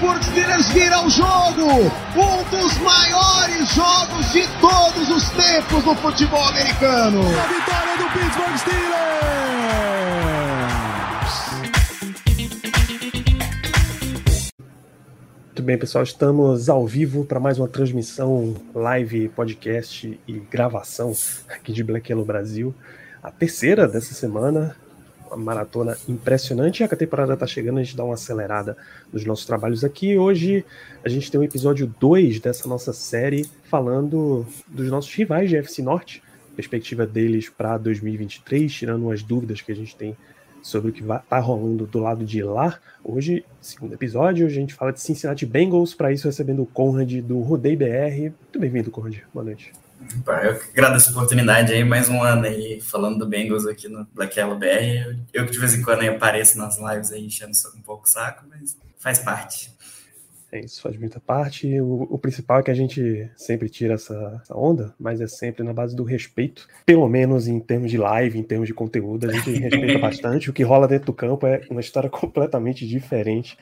Steelers vira o jogo! Um dos maiores jogos de todos os tempos no futebol americano! A vitória do Pittsburgh Steelers! Muito bem, pessoal, estamos ao vivo para mais uma transmissão live, podcast e gravação aqui de Black Yellow Brasil. A terceira dessa semana, maratona impressionante. A temporada está chegando, a gente dá uma acelerada nos nossos trabalhos aqui. Hoje a gente tem o episódio 2 dessa nossa série falando dos nossos rivais de FC Norte, perspectiva deles para 2023, tirando umas dúvidas que a gente tem sobre o que está rolando do lado de lá. Hoje, segundo episódio, a gente fala de Cincinnati Bengals, para isso recebendo o Conrad do Rodei BR. Muito bem-vindo, Conrad. Boa noite. Eu agradeço a oportunidade aí, mais um ano aí falando do Bengals aqui no Black Yellow BR. Eu que de vez em quando apareço nas lives aí enchendo um pouco o saco, mas faz parte. É isso, faz muita parte. O, o principal é que a gente sempre tira essa, essa onda, mas é sempre na base do respeito. Pelo menos em termos de live, em termos de conteúdo, a gente respeita bastante. O que rola dentro do campo é uma história completamente diferente.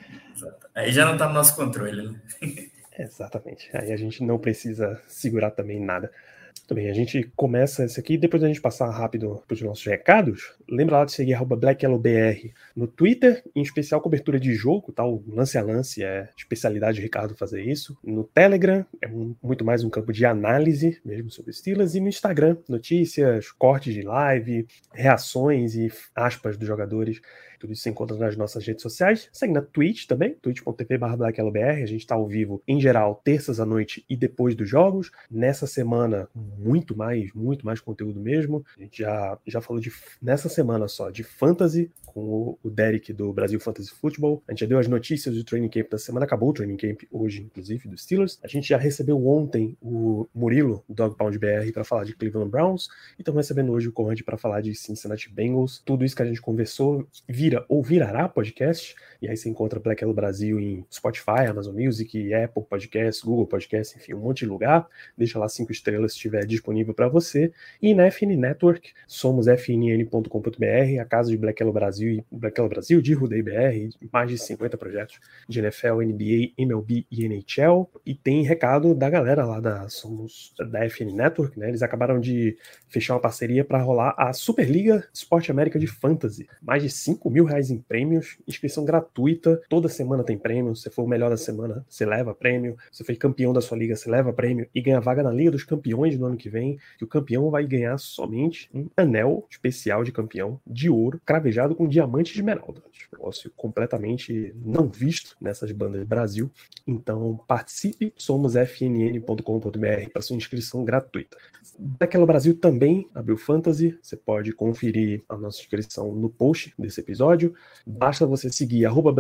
Aí já não tá no nosso controle, né? Exatamente. Aí a gente não precisa segurar também nada. Muito bem, a gente começa esse aqui, depois da gente passar rápido para os nossos recados, lembra lá de seguir BlackYellowBR no Twitter, em especial cobertura de jogo, tá? o lance a lance é especialidade do Ricardo fazer isso. No Telegram, é um- muito mais um campo de análise mesmo sobre estilos, e no Instagram, notícias, cortes de live, reações e aspas dos jogadores. Tudo isso você encontra nas nossas redes sociais. Segue na Twitch também, twitch.tv BlackYellowBR. A gente está ao vivo, em geral, terças à noite e depois dos jogos. Nessa semana, muito mais, muito mais conteúdo mesmo. A gente já, já falou de, nessa semana só, de Fantasy, com o, o Derek do Brasil Fantasy Football. A gente já deu as notícias do Training Camp da semana. Acabou o Training Camp hoje, inclusive, dos Steelers. A gente já recebeu ontem o Murilo, do Dog Pound BR, para falar de Cleveland Browns. E estamos recebendo hoje o Conrad para falar de Cincinnati Bengals. Tudo isso que a gente conversou vira ou virará podcast. E aí você encontra Black Yellow Brasil em Spotify, Amazon Music, Apple Podcast, Google Podcast, enfim, um monte de lugar. Deixa lá cinco estrelas se estiver disponível para você. E na FN Network, somos fnn.com.br, a casa de Black Yellow Brasil Black Yellow Brasil, de Rudei BR, mais de 50 projetos de NFL, NBA, MLB e NHL. E tem recado da galera lá da Somos da FN Network, né? Eles acabaram de fechar uma parceria para rolar a Superliga Esporte América de Fantasy. Mais de 5 mil reais em prêmios, inscrição gratuita, toda semana tem prêmio. Se for o melhor da semana, você leva prêmio. Se foi campeão da sua liga, você leva prêmio e ganha vaga na Liga dos Campeões do ano que vem. E o campeão vai ganhar somente um anel especial de campeão de ouro, cravejado com diamante de esmeralda. Um Negócio completamente não visto nessas bandas Brasil. Então participe, somos fnn.com.br para sua inscrição gratuita. Daquela Brasil também abriu Fantasy, você pode conferir a nossa inscrição no post desse episódio. Basta você seguir arroba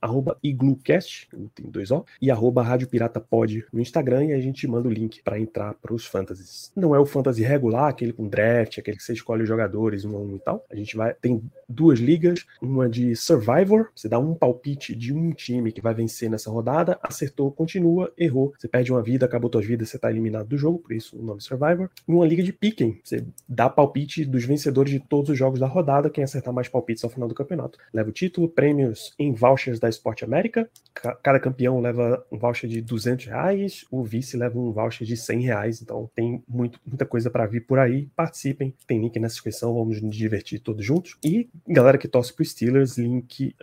arroba IgluCast, tem dois O, e arroba Rádio no Instagram e a gente manda o link para entrar para os fantasies. Não é o fantasy regular, aquele com draft, aquele que você escolhe os jogadores um a um e tal. A gente vai tem duas ligas, uma de Survivor, você dá um palpite de um time que vai vencer nessa rodada, acertou, continua, errou, você perde uma vida, acabou suas vidas, você está eliminado do jogo, por isso o nome Survivor. E uma liga de Piquen, você dá palpite dos vencedores de todos os jogos da rodada, quem acertar mais palpites ao final do campeonato leva o título, prêmios em vouchers da Esporte América, Ca- cada campeão leva um voucher de 200 reais, o vice leva um voucher de 100 reais, então tem muito, muita coisa para vir por aí, participem, tem link na descrição, vamos nos divertir todos juntos. E galera que torce pro Steelers, link,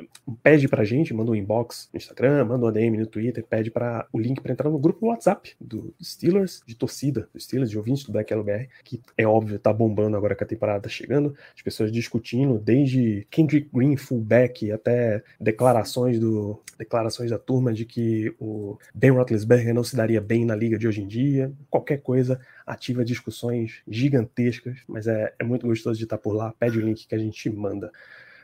pede pra gente, manda um inbox no Instagram, manda um ADM no Twitter, pede para o link para entrar no grupo WhatsApp do Steelers, de torcida do Steelers, de ouvintes do Black LBR, que é óbvio, tá bombando agora que a temporada tá chegando, as pessoas discutindo desde Kendrick Green fullback até declarações do declarações da turma de que o Ben Roethlisberger não se daria bem na liga de hoje em dia, qualquer coisa ativa discussões gigantescas, mas é, é muito gostoso de estar por lá, pede o link que a gente manda.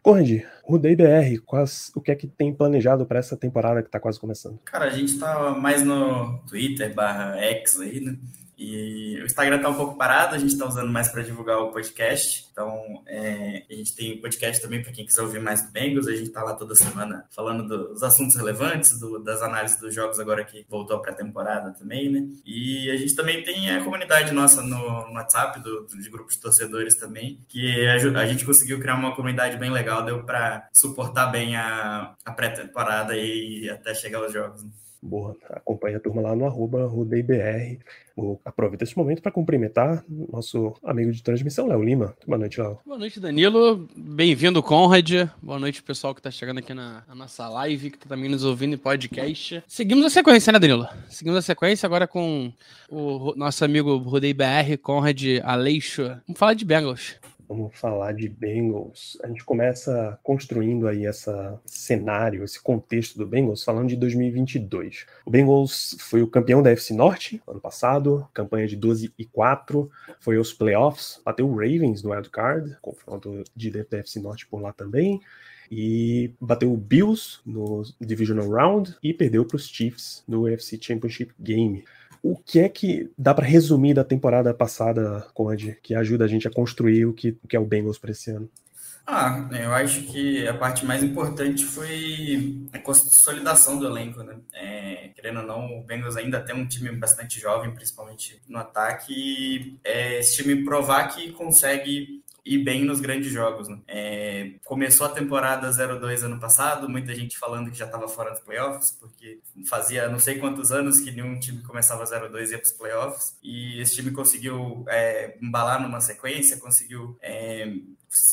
Conrad, Rudei BR, quais, o que é que tem planejado para essa temporada que está quase começando? Cara, a gente está mais no Twitter barra X aí, né? E o Instagram está um pouco parado, a gente está usando mais para divulgar o podcast. Então, é, a gente tem podcast também para quem quiser ouvir mais do Bengals. A gente está lá toda semana falando dos assuntos relevantes, do, das análises dos jogos agora que voltou a temporada também, né? E a gente também tem a comunidade nossa no, no WhatsApp, do, de grupos de torcedores também, que a, a, gente conseguiu criar uma comunidade bem legal, deu para suportar bem a, a pré-temporada e até chegar aos jogos. Né? Boa, acompanha a turma lá no arroba RudeiBR. Aproveita esse momento para cumprimentar nosso amigo de transmissão, Léo Lima. Boa noite, Léo. Boa noite, Danilo. Bem-vindo, Conrad. Boa noite, pessoal que está chegando aqui na, na, nossa live, que está também nos ouvindo em podcast. Seguimos a sequência, né, Danilo? Seguimos a sequência agora com o nosso amigo RudeiBR, Conrad Aleixo. Vamos falar de Bengals. Vamos falar de Bengals. A gente começa construindo aí esse cenário, esse contexto do Bengals, falando de 2022. O Bengals foi o campeão da FC Norte ano passado, campanha de 12 e 4, foi aos playoffs, bateu o Ravens no Wild Card, confronto de dentro da FC Norte por lá também e bateu o Bills no Divisional Round e perdeu para os Chiefs no UFC Championship Game. O que é que dá para resumir da temporada passada, Conde, que ajuda a gente a construir o que, o que é o Bengals para esse ano? Ah, eu acho que a parte mais importante foi a consolidação do elenco, né? É, querendo ou não, o Bengals ainda tem um time bastante jovem, principalmente no ataque, e é, esse time provar que consegue ir bem nos grandes jogos. Né? É, começou a temporada 0-2 ano passado, muita gente falando que já estava fora dos playoffs, porque fazia não sei quantos anos que nenhum time começava 0-2 e ia para os playoffs, e esse time conseguiu é, embalar numa sequência, conseguiu é,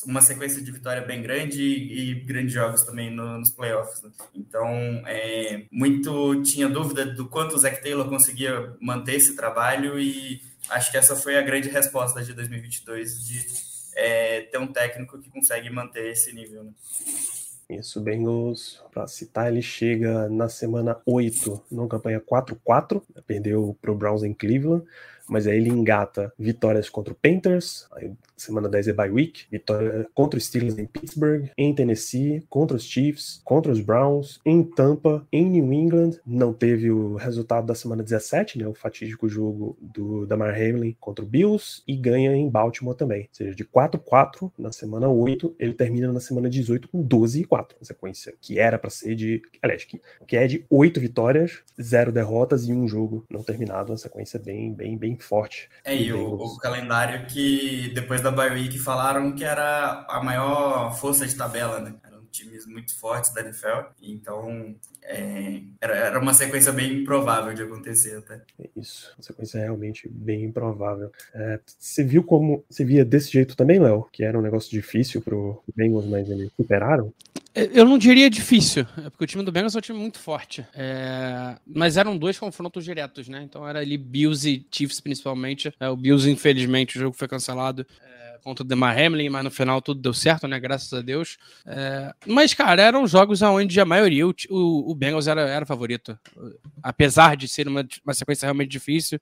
uma sequência de vitória bem grande e, grandes jogos também no, nos playoffs. Né? Então, é, muito tinha dúvida do quanto o Zach Taylor conseguia manter esse trabalho e acho que essa foi a grande resposta de 2022 de é, ter um técnico que consegue manter esse nível. Né? Isso, Bengals, para citar, ele chega na semana 8, numa campanha 4-4, perdeu para o Browns em Cleveland, mas aí ele engata vitórias contra o Panthers, semana 10 é bye week, vitória contra os Steelers em Pittsburgh, em Tennessee, contra os Chiefs, contra os Browns, em Tampa, em New England, não teve o resultado da semana 17, né, o fatídico jogo do Damar Hamlin contra o Bills, e ganha em Baltimore também, ou seja, de 4-4 na semana 8, ele termina na semana 18 com 12 e 4, uma sequência que era para ser de, aliás, que, que é de 8 vitórias, 0 derrotas e um jogo não terminado, uma sequência bem, bem, bem forte. É, e o, o, calendário que depois da bye week falaram que era a maior força de tabela, né? Eram times muito fortes da NFL, então é, era, era uma sequência bem improvável de acontecer até. É isso, uma sequência realmente bem improvável. É, você viu como, você via desse jeito também, Léo? Que era um negócio difícil pro Bengals, mas eles superaram? É, eu não diria difícil, é porque o time do Bengals é um time muito forte. É... Mas eram dois confrontos diretos, né? Então era ali Bills e Chiefs, principalmente. É, o Bills, infelizmente, o jogo foi cancelado. É contra o Demar Hamlin, mas no final tudo deu certo, né? Graças a Deus. É, mas, cara, eram jogos onde a maioria, o, o, Bengals era, era favorito. Apesar de ser uma, uma sequência realmente difícil,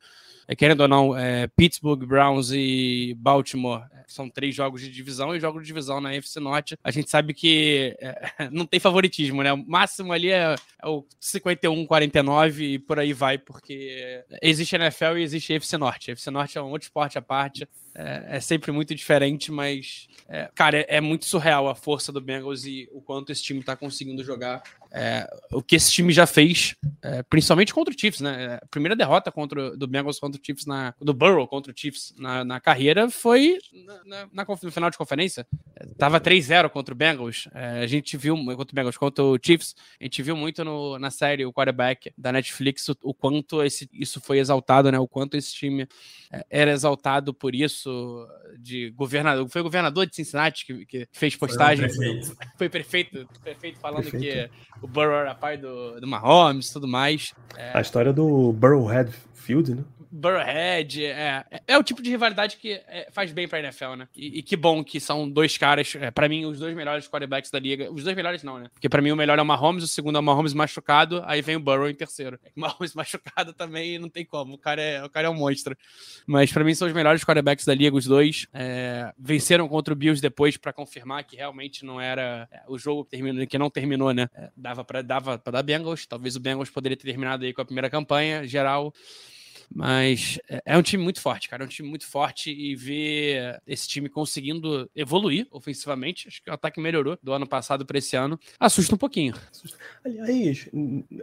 é, querendo ou não, é, Pittsburgh, Browns e Baltimore é, são três jogos de divisão e jogos de divisão na FC Norte. A gente sabe que é, não tem favoritismo, né? O máximo ali é, é o 51-49 e por aí vai, porque existe NFL e existe FC Norte. A FC Norte é um outro esporte à parte. É, é, sempre muito diferente, mas, é, cara, é, é, muito surreal a força do Bengals e o quanto esse time tá conseguindo jogar. É, o que esse time já fez, é, principalmente contra o Chiefs, né? É, a primeira derrota contra, do Bengals contra o Chiefs, na, do Burrow contra o Chiefs na, na carreira foi na, na, no final de conferência. Tava 3-0 contra o Bengals. a gente viu, contra o Bengals, contra o Chiefs, a gente viu muito no, na série, o quarterback da Netflix, o, o quanto esse, isso foi exaltado, né? O quanto esse time era exaltado por isso de governador. Foi o governador de Cincinnati que, que fez postagem. Foi prefeito. Foi prefeito, prefeito falando prefeito. que o Burrow era pai do, do Mahomes e tudo mais. É... A história do Burrowhead Field, né? Burrowhead. É, é o tipo de rivalidade que é, faz bem pra NFL, né? E, e, que bom que são dois caras, é, para mim, os dois melhores quarterbacks da liga. Os dois melhores não, né? Porque para mim o melhor é o Mahomes, o segundo é o Mahomes machucado, aí vem o Burrow em terceiro. O Mahomes machucado também não tem como, o cara é, o cara é um monstro. Mas para mim são os melhores quarterbacks da liga, os dois. É, venceram contra o Bills depois para confirmar que realmente não era é, o jogo que, terminou, que não terminou, né? É, dava para dava dar Bengals, talvez o Bengals poderia ter terminado aí com a primeira campanha geral. Mas é, é um time muito forte, cara. É um time muito forte e ver esse time conseguindo evoluir ofensivamente. Acho que o ataque melhorou do ano passado para esse ano. Assusta um pouquinho. Aliás,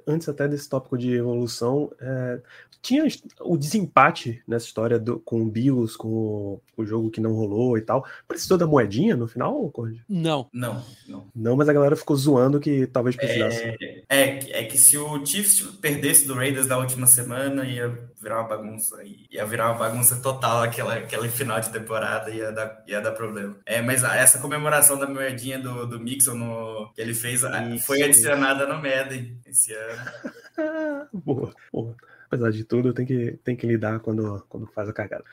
antes até desse tópico de evolução, é, tinha o desempate nessa história do, com o Bills, com o, o, jogo que não rolou e tal. Precisou da moedinha no final, Conde? Não. Não, não. Não, mas a galera ficou zoando que talvez precisasse. É, é, é que se o Chiefs perdesse do Raiders na última semana, ia virar uma bagunça. Ia virar uma bagunça total aquela, aquela final de temporada, ia dar, ia dar problema. É, mas essa comemoração da moedinha do, do Mixon no, que ele fez isso, foi adicionada no Madden esse ano. boa, boa. Apesar de tudo, tem que, tem que lidar quando, quando faz a cagada.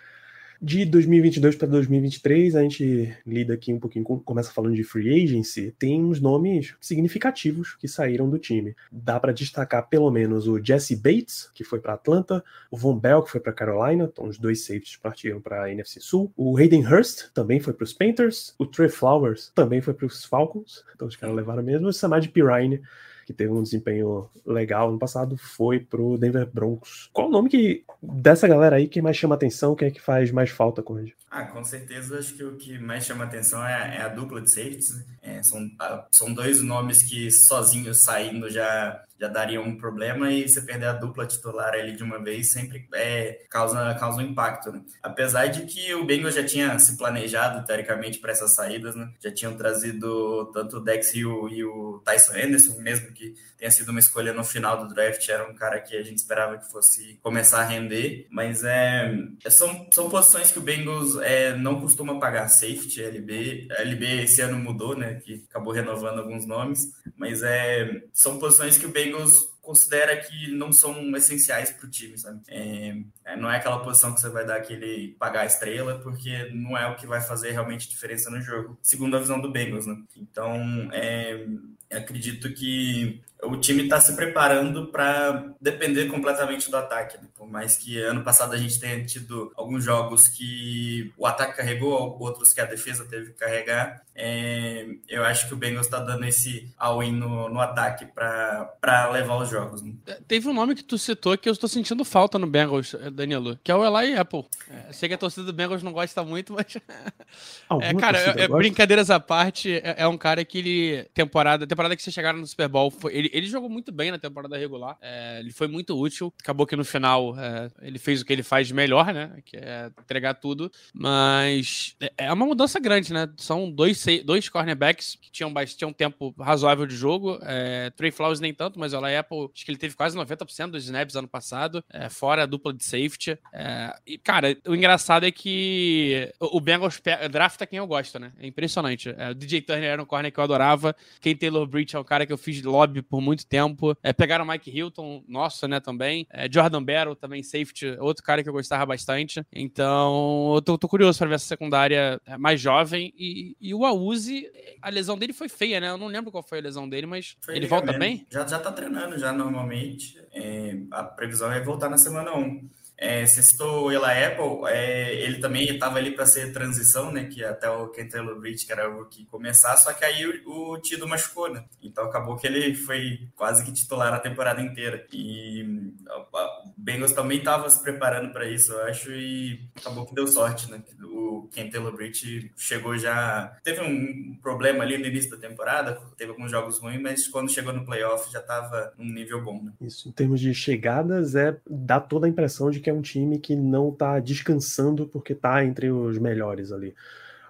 De 2022 para 2023, a gente lida aqui um pouquinho, começa falando de free agency, tem uns nomes significativos que saíram do time. Dá para destacar pelo menos o Jesse Bates, que foi para Atlanta, o Von Bell, que foi para Carolina, então os dois safeties partiram para a NFC Sul, o Hayden Hurst também foi para os Panthers, o Trey Flowers também foi para os Falcons, então os caras levaram mesmo, o Samad Pirine que teve um desempenho legal no passado, foi pro Denver Broncos. Qual o nome que dessa galera aí que mais chama atenção, que é que faz mais falta com ele? Ah, com certeza, acho que o que mais chama atenção é, a, é a dupla de safeties. Né? É, são, são dois nomes que sozinhos saindo já já daria um problema e você perder a dupla titular ali de uma vez sempre é, causa, causa um impacto. Né? Apesar de que o Bengals já tinha se planejado, teoricamente, para essas saídas, né? já tinham trazido tanto o Dex o, e o Tyson Anderson, mesmo que tenha sido uma escolha no final do draft, era um cara que a gente esperava que fosse começar a render, mas é, são, são posições que o Bengals é, não costuma pagar safety, LB, LB esse ano mudou, né, que acabou renovando alguns nomes, mas é, são posições que o Bengals Bengals considera que não são essenciais para o time, sabe? É, é, não é aquela posição que você vai dar aquele pagar a estrela, porque não é o que vai fazer realmente diferença no jogo, segundo a visão do Bengals, né? Então, é, acredito que o time está se preparando para depender completamente do ataque. Né? Por mais que ano passado a gente tenha tido alguns jogos que o ataque carregou, outros que a defesa teve que carregar, é, eu acho que o Bengals está dando esse all-in no, no, ataque para levar os jogos. Né? É, teve um nome que tu citou que eu estou sentindo falta no Bengals, eh, Danilo, que é o Eli Apple. É, sei que a torcida do Bengals não gosta muito, mas. é, cara, é, brincadeiras à parte, é, é, um cara que ele. Temporada, temporada que vocês chegaram no Super Bowl, foi, ele, ele jogou muito bem na temporada regular. É, ele foi muito útil. Acabou que no final é, ele fez o que ele faz de melhor, né? Que é entregar tudo. Mas é, é uma mudança grande, né? São dois, dois cornerbacks que tinham, tinham um tempo razoável de jogo. É, Trey Flowers nem tanto, mas o Apple, acho que ele teve quase 90% dos snaps ano passado, é, fora a dupla de safety. É, e, cara, o engraçado é que o Bengals drafta quem eu gosto, né? É impressionante. É, o DJ Turner era um corner que eu adorava. Quem Taylor Breach é o cara que eu fiz lobby por muito tempo. É, pegaram o Mike Hilton, nossa, né, também. É, Jordan Barrow, também safety, outro cara que eu gostava bastante. Então, eu tô, tô curioso para ver essa secundária é, mais jovem. E, e o Auzi, a lesão dele foi feia, né? Eu não lembro qual foi a lesão dele, mas foi ele volta bem? Já, já tá treinando, já normalmente. É, a previsão é voltar na semana 1. É, você citou Ela Apple, é, ele também estava ali para ser transição, né? Que até o Kentelo Bridge, que era o que começar, só que aí o, o Tido machucou, né? Então acabou que ele foi quase que titular a temporada inteira. E o Bengals também estava se preparando para isso, eu acho, e acabou que deu sorte, né? O Kentelo Bridge chegou já. Teve um problema ali no início da temporada, teve alguns jogos ruins, mas quando chegou no playoff já estava num nível bom. Né? Isso, em termos de chegadas, é dá toda a impressão de que é um time que não está descansando porque está entre os melhores ali.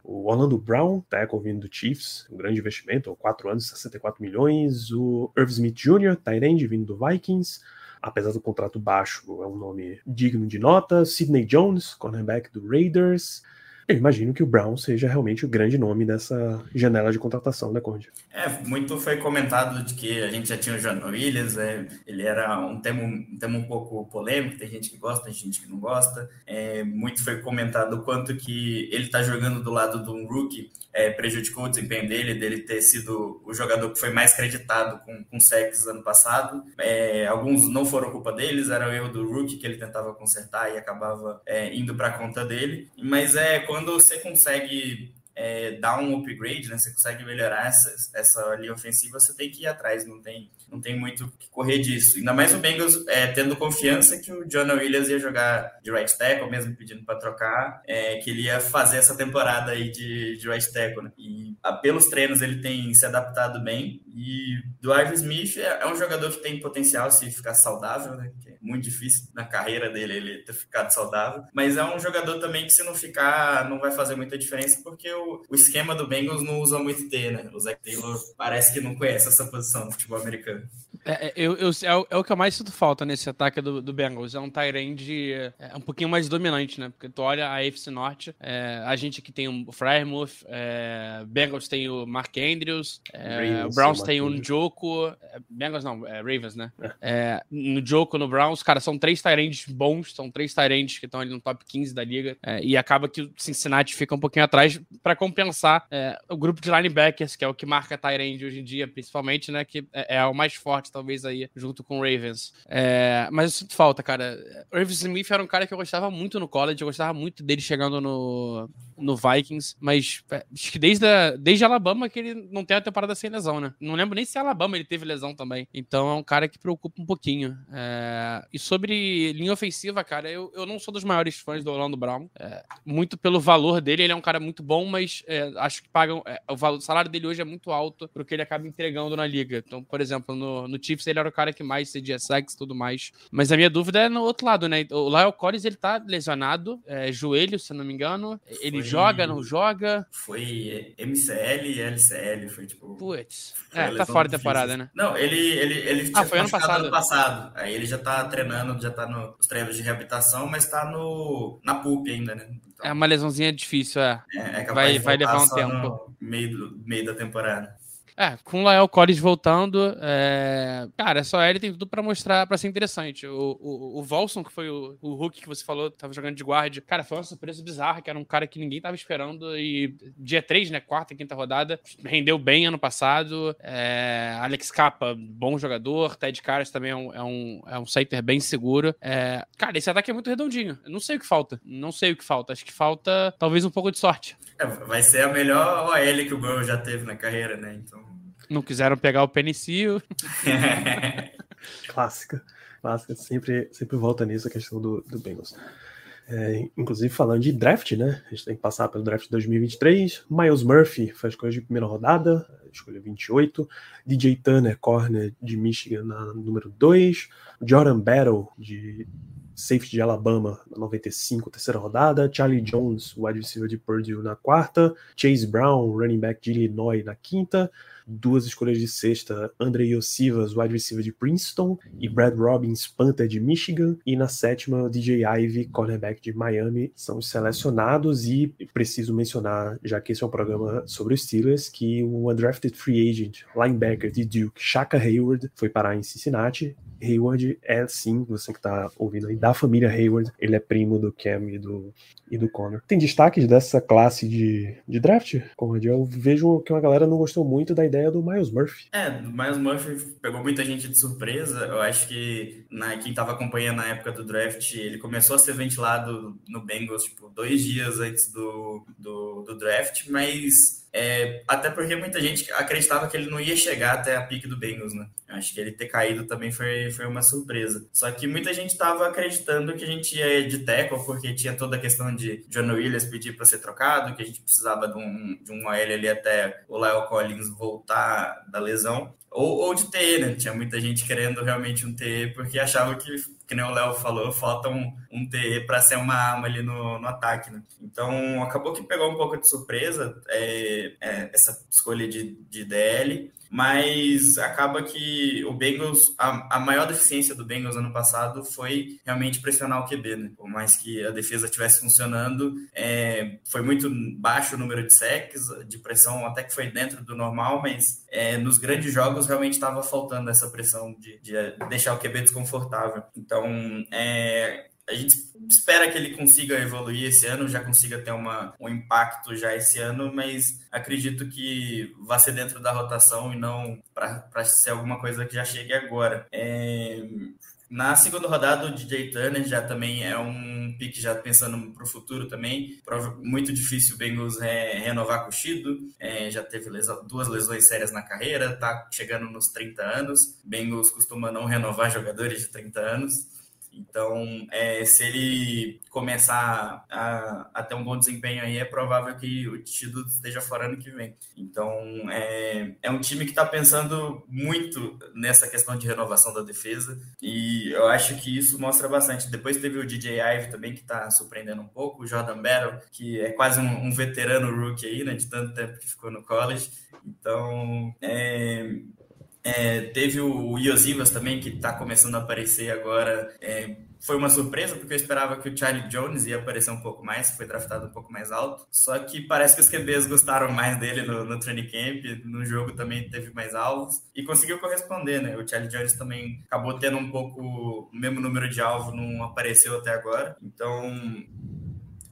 O Orlando Brown, tackle vindo do Chiefs, um grande investimento, 4 anos, 64 milhões. O Irv Smith Jr., tight vindo do Vikings, apesar do contrato baixo, é um nome digno de nota. Sidney Jones, cornerback do Raiders. Eu imagino que o Brown seja realmente o grande nome dessa janela de contratação, né, Conde? É, muito foi comentado de que a gente já tinha o John Williams, é, ele era um tema, um tema um pouco polêmico, tem gente que gosta, tem gente que não gosta. É, muito foi comentado o quanto que ele tá jogando do lado de um rookie é, prejudicou o desempenho dele, dele ter sido o jogador que foi mais creditado com, com sacks ano passado. É, alguns não foram culpa deles, era o erro do rookie que ele tentava consertar e acabava é, indo para conta dele. Mas é quando você consegue é, dar um upgrade, né? Você consegue melhorar essa, essa linha ofensiva, você tem que ir atrás, não tem não tem muito que correr disso. Ainda mais o Bengals é, tendo confiança que o Jonah Williams ia jogar de right tackle, mesmo pedindo para trocar, é, que ele ia fazer essa temporada aí de, de right tackle. Né? E a, pelos treinos ele tem se adaptado bem. E do Smith é, é, um jogador que tem potencial se ficar saudável, né? Que é muito difícil na carreira dele ele ter ficado saudável. Mas é um jogador também que se não ficar não vai fazer muita diferença porque o, o esquema do Bengals não usa muito T, né? O Zach Taylor parece que não conhece essa posição no futebol americano. É, é, eu, eu, é, o, é, o que eu mais sinto falta nesse ataque do, do Bengals. É um Tyrande é, um pouquinho mais dominante, né? Porque tu olha a AFC Norte, é, a gente aqui tem o Frymouth, é, Bengals tem o Mark Andrews, é, o Browns tem o Njoku, Bengals não, Ravens, né? no Njoku, no Browns, cara, são três Tyrands bons, são três Tyrands que estão ali no top 15 da liga, e acaba que o Cincinnati fica um pouquinho atrás para compensar o grupo de linebackers, que é o que marca Tyrande hoje em dia, principalmente, né? Que é, o mais forte, talvez, aí, junto com o Ravens. É, mas eu sinto falta, cara. O Ravens Smith era um cara que eu gostava muito no college, eu gostava muito dele chegando no, no Vikings, mas é, acho que desde, a, desde Alabama que ele não tem a temporada sem lesão, né? Não lembro nem se Alabama ele teve lesão também. Então é um cara que preocupa um pouquinho. É, e sobre linha ofensiva, cara, eu, eu não sou dos maiores fãs do Orlando Brown. É, muito pelo valor dele, ele é um cara muito bom, mas é, acho que pagam. É, o, valor, o salário dele hoje é muito alto pro que ele acaba entregando na liga. Então, por exemplo, no, no Chiefs ele era o cara que mais cedia sacks e tudo mais. Mas a minha dúvida é no outro lado, né? O Lyle Collins ele tá lesionado, é, joelho, se não me engano. Ele joga, não joga? Foi MCL e LCL, foi tipo. Putz. É, tá fora da temporada, né? Não, ele, ele, ele ah, foi ano passado. ano passado. Aí ele já tá treinando, já tá nos treinos de reabilitação, mas tá no, na PUP ainda, né? Então, é uma lesãozinha difícil, é. É, é vai, vai levar um tempo. meio, meio da temporada. É, com o Lael Collins voltando, é... cara, essa OL tem tudo para mostrar, para ser interessante. O, o, o Volson, que foi o, o Hulk que você falou, tava jogando de guarda, cara, foi uma surpresa bizarra, que era um cara que ninguém tava esperando e dia 3, né, quarta e quinta rodada, rendeu bem ano passado. É... Alex Capa, bom jogador, Ted Caras também é um, é um, é um center bem seguro. É... Cara, esse ataque é muito redondinho. Eu não sei o que falta, não sei o que falta. Acho que falta talvez um pouco de sorte. É, vai ser a melhor OL que o Burrow já teve na carreira, né, então... Não quiseram pegar o penicil. clássica. Clássica. Sempre, sempre volta nisso a questão do, do Bengals. É, inclusive falando de draft, né? A gente tem que passar pelo draft de 2023. Miles Murphy foi a escolha de primeira rodada, escolha 28. DJ Turner, corner de Michigan, na número 2. Jordan Battle, de safety de Alabama, na 95, terceira rodada. Charlie Jones, wide receiver de Purdue, na quarta. Chase Brown, running back de Illinois, na quinta duas escolhas de sexta, Andrei Yossivas, wide receiver de Princeton, e Brad Robbins, Panther de Michigan, e na sétima, DJ Ivy, cornerback de Miami, são os selecionados, e preciso mencionar, já que esse é um programa sobre os Steelers, que o undrafted free agent, linebacker de Duke, Shaka Hayward, foi parar em Cincinnati, Hayward é sim, você que está ouvindo aí, da família Hayward, ele é primo do Cam e do, e do Connor. Tem destaques dessa classe de, de draft, Conrad? Eu vejo que uma galera não gostou muito da ideia do Miles Murphy. É, o Miles Murphy pegou muita gente de surpresa. Eu acho que na, quem estava acompanhando na época do draft, ele começou a ser ventilado no Bengals, tipo, dois dias antes do, do, do draft, mas é, até porque muita gente acreditava que ele não ia chegar até a pique do Bengals, né? Acho que ele ter caído também foi, foi uma surpresa. Só que muita gente estava acreditando que a gente ia de tackle, porque tinha toda a questão de John Williams pedir para ser trocado, que a gente precisava de um, de um OL ali até o Lyle Collins voltar da lesão. Ou, ou de TE, né? Tinha muita gente querendo realmente um TE, porque achava que, que nem o Léo falou, falta um, um TE para ser uma arma ali no, no ataque, né? Então, acabou que pegou um pouco de surpresa é, é, essa escolha de, de DL. Mas acaba que o Bengals, a, a maior deficiência do Bengals ano passado foi realmente pressionar o QB, né? Por mais que a defesa estivesse funcionando, é, foi muito baixo o número de sacks, de pressão até que foi dentro do normal, mas é, nos grandes jogos realmente estava faltando essa pressão de, de, deixar o QB desconfortável. Então, é, a gente espera que ele consiga evoluir esse ano, já consiga ter uma, um impacto já esse ano, mas acredito que vai ser dentro da rotação e não para ser alguma coisa que já chegue agora. É, na segunda rodada, o DJ Turner já também é um pique já pensando para o futuro também. Muito difícil o Bengals é, renovar com o Shido. É, já teve duas lesões sérias na carreira, tá chegando nos 30 anos. Bengals costuma não renovar jogadores de 30 anos. Então, é, se ele começar a, a, ter um bom desempenho aí, é provável que o Tido esteja fora ano que vem. Então, é, é um time que está pensando muito nessa questão de renovação da defesa e eu acho que isso mostra bastante. Depois teve o DJ Ive também, que está surpreendendo um pouco, o Jordan Battle, que é quase um, um veterano rookie aí, né, de tanto tempo que ficou no college. Então, é, é, teve o Iosivas também, que está começando a aparecer agora. É, foi uma surpresa, porque eu esperava que o Charlie Jones ia aparecer um pouco mais, foi draftado um pouco mais alto. Só que parece que os QBs gostaram mais dele no, no training camp, no jogo também teve mais alvos e conseguiu corresponder, né? O Charlie Jones também acabou tendo um pouco o mesmo número de alvo, não apareceu até agora. Então,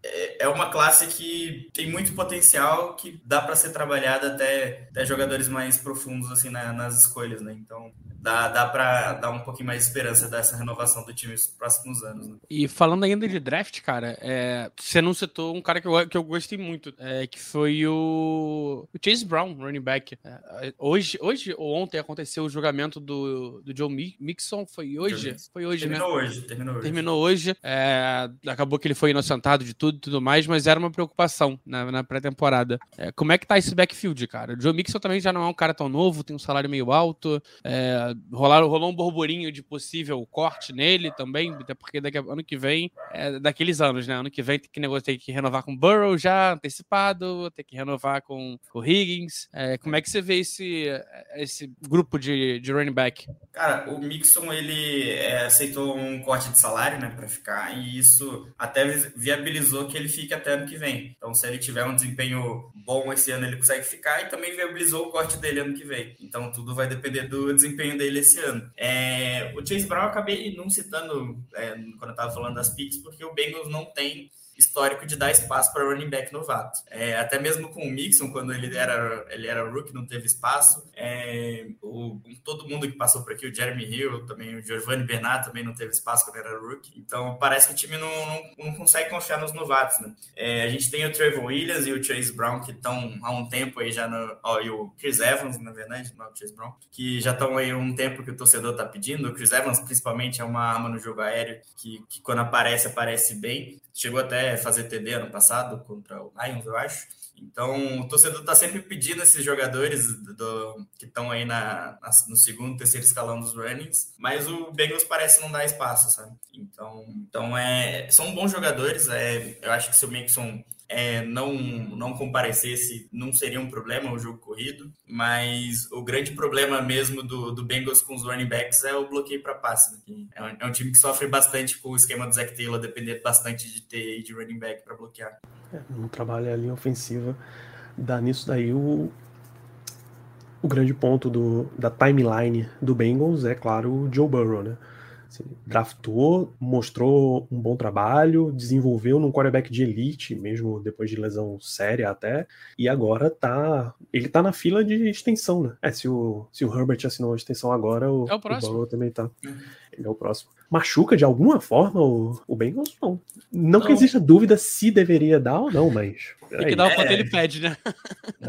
é, é uma classe que tem muito potencial, que dá para ser trabalhada até, até jogadores mais profundos assim na, nas escolhas, né? Então dá, dá para dar um pouquinho mais de esperança dessa renovação do time nos próximos anos. Né? E falando ainda de draft, cara, é, você não citou um cara que eu, que eu gostei muito, é, que foi o, o, Chase Brown, running back. É, hoje, hoje ou ontem aconteceu o julgamento do, do Joe Mixon, foi hoje? Foi hoje, terminou né? Hoje, terminou hoje. Terminou hoje. É, acabou que ele foi inocentado de tudo e tudo mais, mas era uma preocupação na, na pré-temporada. É, como é que tá esse backfield, cara? O Joe Mixon também já não é um cara tão novo, tem um salário meio alto. É, rolou um burburinho de possível corte nele também, até porque daqui a, ano que vem, é daqueles anos, né? Ano que vem tem que negociar, tem que renovar com o Burrow já antecipado, tem que renovar com o Higgins. É, como é que você vê esse, esse grupo de, de running back? Cara, o Mixon ele é, aceitou um corte de salário, né, para ficar, e isso até viabilizou que ele fique até ano que vem. Então, se ele tiver um desempenho bom esse ano, ele consegue ficar e também viabilizou o corte dele ano que vem. Então, tudo vai depender do desempenho dele dele esse ano. É, o Chase Brown eu acabei não citando é, quando eu estava falando das picks, porque o Bengals não tem histórico de dar espaço para running back novato. É, até mesmo com o Mixon, quando ele era, ele era rookie, não teve espaço. É, o, todo mundo que passou por aqui, o Jeremy Hill, também o Giovanni Bernard também não teve espaço quando era rookie. Então parece que o time não, não, não consegue confiar nos novatos. Né? É, a gente tem o Trevor Williams e o Chase Brown que estão há um tempo aí já no. Ó, e o Chris Evans, na verdade, não é o Chase Brown, que já estão aí um tempo que o torcedor está pedindo. O Chris Evans, principalmente, é uma arma no jogo aéreo que, que quando aparece, aparece bem. Chegou até fazer TD ano passado contra o Lions, eu acho. Então, o torcedor está sempre pedindo esses jogadores do, que estão aí na, na, no segundo, terceiro escalão dos runnings, mas o Bengals parece não dar espaço, sabe? Então, então é, são bons jogadores. É, eu acho que se o Mixon é, não, não comparecesse, não seria um problema o jogo corrido, mas o grande problema mesmo do, do Bengals com os running backs é o bloqueio para passe. Né? É, um, é, um, time que sofre bastante com o esquema do Zach Taylor, depender bastante de ter de running back para bloquear. É, não trabalha a linha ofensiva, dá nisso daí o, o grande ponto do, da timeline do Bengals é, claro, o Joe Burrow, né? Draftou, mostrou um bom trabalho, desenvolveu num quarterback de elite, mesmo depois de lesão séria até, e agora tá. Ele tá na fila de extensão, né? É, se o, se o Herbert assinou a extensão agora, o, é o, próximo. o também tá. Uhum. Ele é o próximo. Machuca de alguma forma o, o Bengals? Não. Não, não. que exista dúvida se deveria dar ou não, mas. Tem que dar o quanto é, ele pede, né?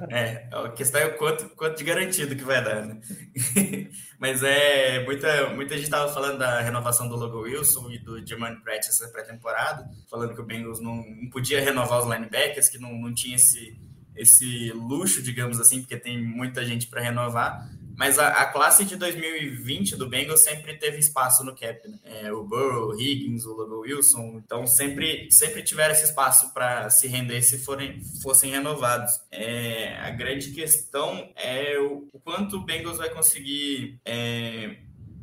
É, a questão é o quanto, quanto de garantido que vai dar, né? mas é. Muita, muita gente tava falando da renovação do Logo Wilson e do Jermaine Pratt essa pré-temporada, falando que o Bengals não, não podia renovar os linebackers, que não, não tinha esse, esse luxo, digamos assim, porque tem muita gente para renovar. Mas a, a, classe de 2020 do Bengals sempre teve espaço no cap, né? É, o Burrow, o Higgins, o Logan Wilson, então sempre, sempre tiveram esse espaço para se render se forem, fossem renovados. É, a grande questão é o, o quanto o Bengals vai conseguir é,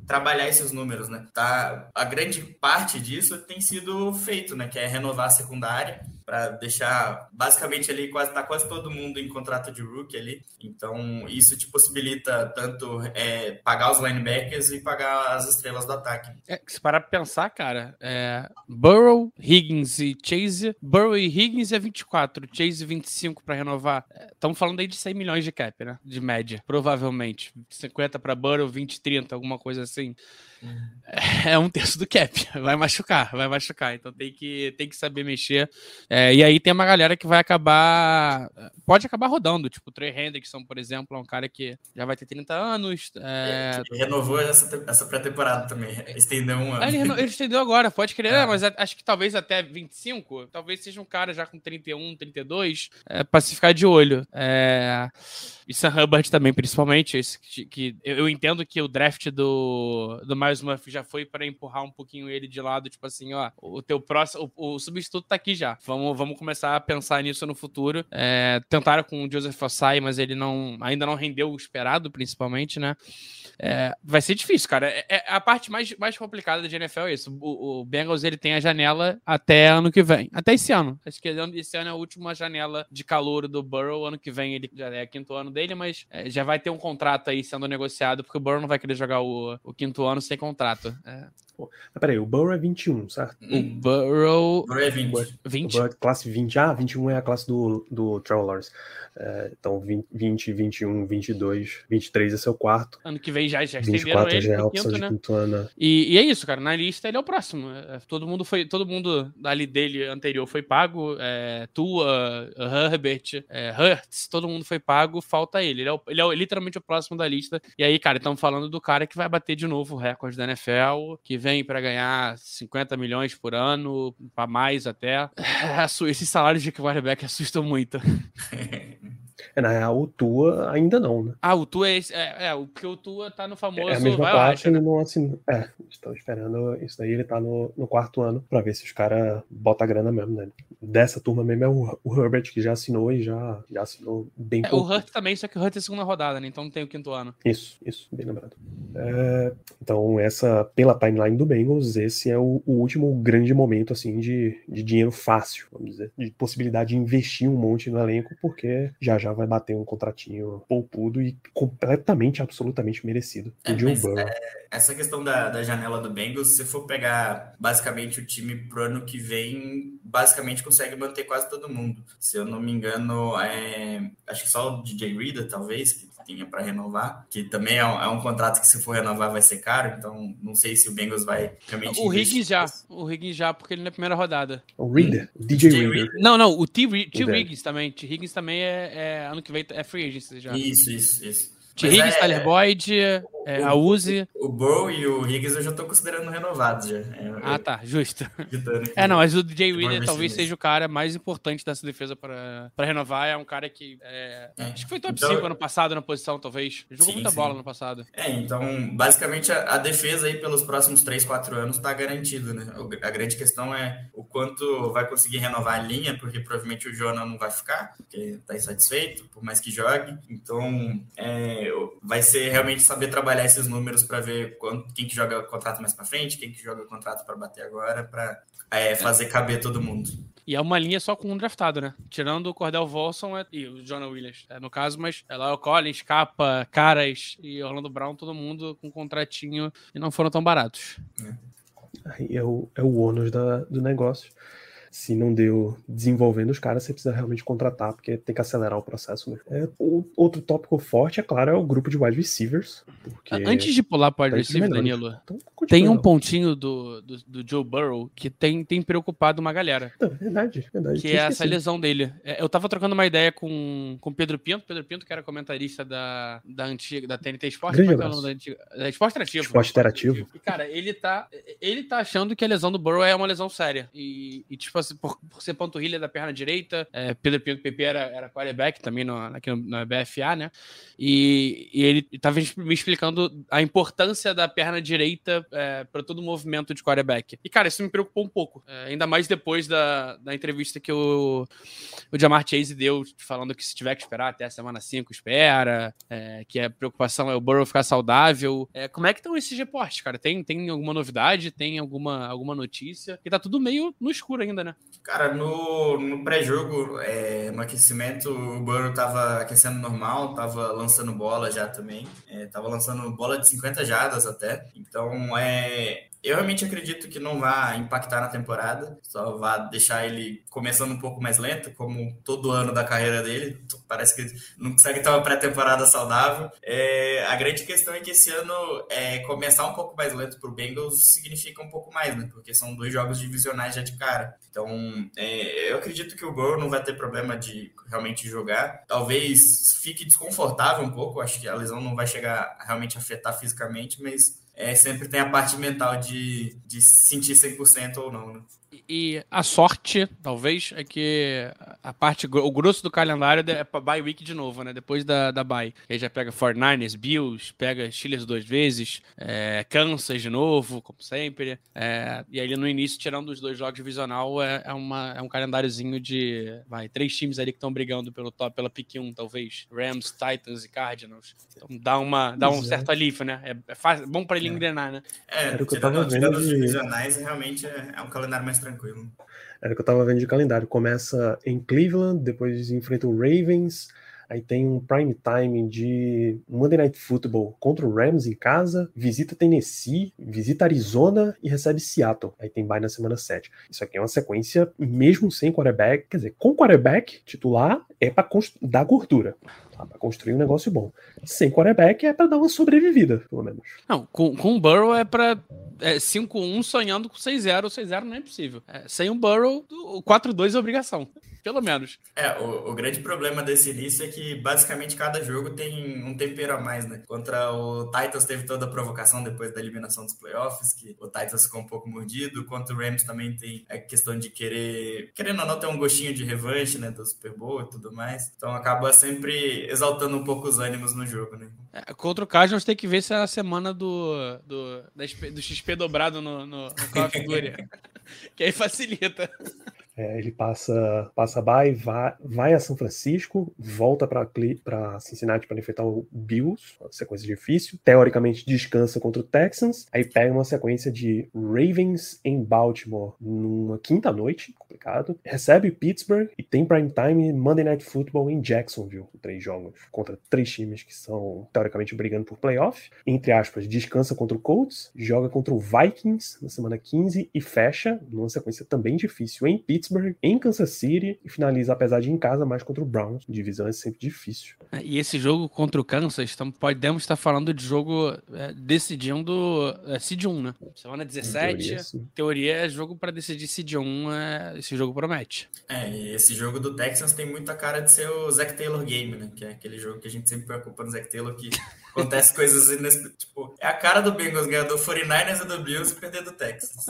trabalhar esses números, né? Tá, a grande parte disso tem sido feito, né? Que é renovar a secundária para deixar basicamente ali quase tá quase todo mundo em contrato de rookie ali. Então isso te possibilita tanto é, pagar os linebackers e pagar as estrelas do ataque. É, se parar pra pensar, cara, é, Burrow, Higgins e Chase, Burrow e Higgins é 24, Chase 25 para renovar. Estamos falando aí de 100 milhões de cap, né? De média, provavelmente. 50 para Burrow, 20, 30, alguma coisa assim. É um terço do cap. Vai machucar, vai machucar. Então tem que, tem que saber mexer. É, e aí tem uma galera que vai acabar. Pode acabar rodando. Tipo, o Trey Hendrickson, por exemplo, é um cara que já vai ter 30 anos. É... Ele renovou essa, essa pré-temporada também. Estendeu um ano. Ele, ele, estendeu agora, pode crer. É. mas acho que talvez até 25. Talvez seja um cara já com 31, 32. É, pra se ficar de olho. É. E Sam Hubbard também, principalmente. Esse, que, eu entendo que o draft do, do Miles Murphy já foi para empurrar um pouquinho ele de lado, tipo assim, ó, o teu próximo, o, o substituto tá aqui já. Vamos, vamos começar a pensar nisso no futuro. É, tentaram com o Joseph Ossai, mas ele não, ainda não rendeu o esperado, principalmente, né? É, vai ser difícil, cara. É, é, a parte mais, mais complicada da NFL é isso. O, o, Bengals ele tem a janela até ano que vem. Até esse ano. Acho que esse ano é a última janela de calor do Burrow. Ano que vem ele já é quinto ano dele, mas é, já vai ter um contrato aí sendo negociado, porque o Burrow não vai querer jogar o, o quinto ano sem contrato. É. Pô, peraí, o Burrow é 21, certo? O Burrow. Burrow é 20. 20? O Burrow é classe 20. Ah, 21 é a classe do, do Trevor Lawrence. É, então, 20, 21, 22, 23 é seu quarto. Ano que vem já, já estenderam ele já é a opção quinto, de né? quinto ano. E, e, é isso, cara. Na lista ele é o próximo. É, todo mundo foi, todo mundo ali dele anterior foi pago. É, Tua, Herbert, é, Hurts, todo mundo foi pago. Falta ele. Ele é, o, ele é literalmente o próximo da lista. E aí, cara, estamos falando do cara que vai bater de novo o recorde da NFL, que vem para ganhar 50 milhões por ano, para mais até. Esses salários de quarterback assustam muito. É, na real, o Tua ainda não, né? Ah, o Tua é, é, é porque o Tua tá no famoso. É a mesma vai parte, ele não assinou. É, estou esperando isso daí, ele tá no, no quarto ano pra ver se os caras botam a grana mesmo, né? Dessa turma mesmo é o, o Herbert que já assinou e já, já assinou bem é, pouco. O Hurt também, só que o Hurt é segunda rodada, né? Então não tem o quinto ano. Isso, isso, bem lembrado. É, então, essa, pela timeline do Bengals, esse é o, o, último grande momento, assim, de, de dinheiro fácil, vamos dizer, de possibilidade de investir um monte no elenco, porque já já vai bater um contratinho poupudo e completamente, absolutamente merecido. É, mas, é, essa questão da, da janela do Bengals, se for pegar basicamente o time pro ano que vem, basicamente consegue manter quase todo mundo. Se eu não me engano, é, acho que só o DJ Reader, talvez, que tinha para renovar, que também é um, é um, contrato que se for renovar vai ser caro, então não sei se o Bengals vai realmente O Higgins já, o Higgins já, porque ele na primeira rodada. O Reader, o DJ, DJ Reader. Não, não, o T. Higgins também, T. Higgins também é, é, ano que vem é free agency já. Isso, isso, isso. T. Higgins, é, Tyler Boyd, é, o, a Uzi. O Burrow e o Higgins eu já tô considerando renovados já. É, ah, tá, justo. É, não, mas o DJ Reader talvez seja o cara mais importante dessa defesa para renovar. É um cara que. É, é. Acho que foi top então, 5 ano passado na posição, talvez. Jogou sim, muita sim. bola no passado. É, então, basicamente a, a, defesa aí pelos próximos 3, 4 anos tá garantida, né? A grande questão é o quanto vai conseguir renovar a linha, porque provavelmente o Jonah não vai ficar, porque tá insatisfeito, por mais que jogue. Então, é, vai ser realmente saber trabalhar esses números para ver quanto, quem que joga contrato mais para frente, quem que joga contrato para bater agora, para é, fazer caber todo mundo. E é uma linha só com um draftado, né? Tirando o Cordell Volson é, e o Jonah Williams, é, no caso, mas é lá o Collins, Capa, Caras e Orlando Brown, todo mundo com contratinho e não foram tão baratos. É. Aí é o, é o ônus da, do negócio se não deu desenvolvendo os caras, você precisa realmente contratar, porque tem que acelerar o processo. Né? É, o, outro tópico forte, é claro, é o grupo de wide receivers. Antes de pular para wide receiver, Danilo, então, tem um pontinho do, do, do, Joe Burrow que tem, tem preocupado uma galera. Não, verdade, verdade. Que é essa lesão dele. É, eu tava trocando uma ideia com o Pedro Pinto, Pedro Pinto, que era comentarista da, da antiga, da TNT Esporte, é, é o da antiga, da Esporte Interativo. Esporte Interativo. E, cara, ele tá, ele tá achando que a lesão do Burrow é uma lesão séria. E, e tipo por, por ser panturrilha da perna direita. É, Pedro Pinto Pepe era, era quarterback também no, aqui no, no BFA, né? E, e ele estava me explicando a importância da perna direita é, para todo o movimento de quarterback. E, cara, isso me preocupou um pouco. É, ainda mais depois da, da entrevista que o, o Jamar Chase deu, falando que se tiver que esperar até a semana 5, espera, é, que a preocupação é o Burrow ficar saudável. É, como é que estão esses reportes, cara? Tem, tem alguma novidade? Tem alguma, alguma notícia? Que tá tudo meio no escuro ainda, né? Cara, no, no pré-jogo, é, no aquecimento, o Burrow tava aquecendo normal, tava lançando bola já também. É, tava lançando bola de 50 jardas até. Então, é, eu realmente acredito que não vai impactar na temporada, só vai deixar ele começando um pouco mais lento, como todo ano da carreira dele. Parece que não consegue ter uma pré-temporada saudável. É, a grande questão é que esse ano é, começar um pouco mais lento para o Bengals significa um pouco mais, né? Porque são dois jogos divisionais já de cara. Então, é, eu acredito que o Burrow não vai ter problema de realmente jogar. Talvez fique desconfortável um pouco, acho que a lesão não vai chegar a realmente afetar fisicamente, mas é, sempre tem a parte mental de, de sentir 100% ou não, né? E a sorte, talvez, é que a parte, o grosso do calendário é para bye week de novo, né? Depois da, da bye. Aí já pega 49ers, Bills, pega Steelers duas vezes, é, Kansas de novo, como sempre. É, e aí no início, tirando os dois jogos divisional, é, é, uma, é um calendáriozinho de, vai, três times ali que estão brigando pelo top, pela pick 1, talvez. Rams, Titans e Cardinals. Então dá, uma, dá um Exato. certo alívio, né? É, é fácil, bom para ele é. engrenar, né? É, Era o que eu tava vendo de... divisionais, realmente é, é um calendário mais tranquilo. Era o que eu tava vendo de calendário. Começa em Cleveland, depois enfrenta o Ravens, aí tem um prime time de Monday Night Football contra o Rams em casa, visita Tennessee, visita Arizona e recebe Seattle. Aí tem bye na semana 7. Isso aqui é uma sequência mesmo sem quarterback, quer dizer, com quarterback titular é para dar gordura. Tá, para construir um negócio bom. Sem quarterback é para dar uma sobrevivida, pelo menos. Não, com, com o Burrow é para é, 5-1 sonhando com 6-0. 6-0 não é possível. É, sem o Burrow, o 4-2 é obrigação. Pelo menos. É, o, o, grande problema desse início é que basicamente cada jogo tem um tempero a mais, né? Contra o Titans teve toda a provocação depois da eliminação dos playoffs, que o Titans ficou um pouco mordido. Contra o Rams também tem a questão de querer, querendo ou não, ter um gostinho de revanche, né? Do Super Bowl e tudo mais. Então acaba sempre exaltando um pouco os ânimos no jogo, né? É, contra o Cardinals tem que ver se é a semana do, do, do XP dobrado no, no, no Call of Duty. que aí facilita. É, ele passa, passa by, vai, vai a São Francisco, volta para Cincinnati para enfrentar o Bills, uma sequência difícil. Teoricamente descansa contra o Texans, aí pega uma sequência de Ravens em Baltimore numa quinta noite, complicado. Recebe Pittsburgh e tem prime time Monday Night Football em Jacksonville, três jogos contra três times que são teoricamente brigando por playoff. Entre aspas, descansa contra o Colts, joga contra o Vikings na semana 15 e fecha numa sequência também difícil em Pittsburgh, em Kansas City e finaliza, apesar de em casa, mais contra o Browns. Divisão é sempre difícil. É, e esse jogo contra o Kansas, então, podemos estar falando de jogo é, decidindo é, Seed 1, né? Semana 17, teoria, teoria, é jogo para decidir Seed 1, é, esse jogo promete. É, e esse jogo do Texans tem muita cara de ser o Zac Taylor Game, né? Que é aquele jogo que a gente sempre preocupa no Zac Taylor que acontece coisas inesperadas. Tipo, é a cara do Bengals ganhar do 49ers e do Bills e perder do Texas.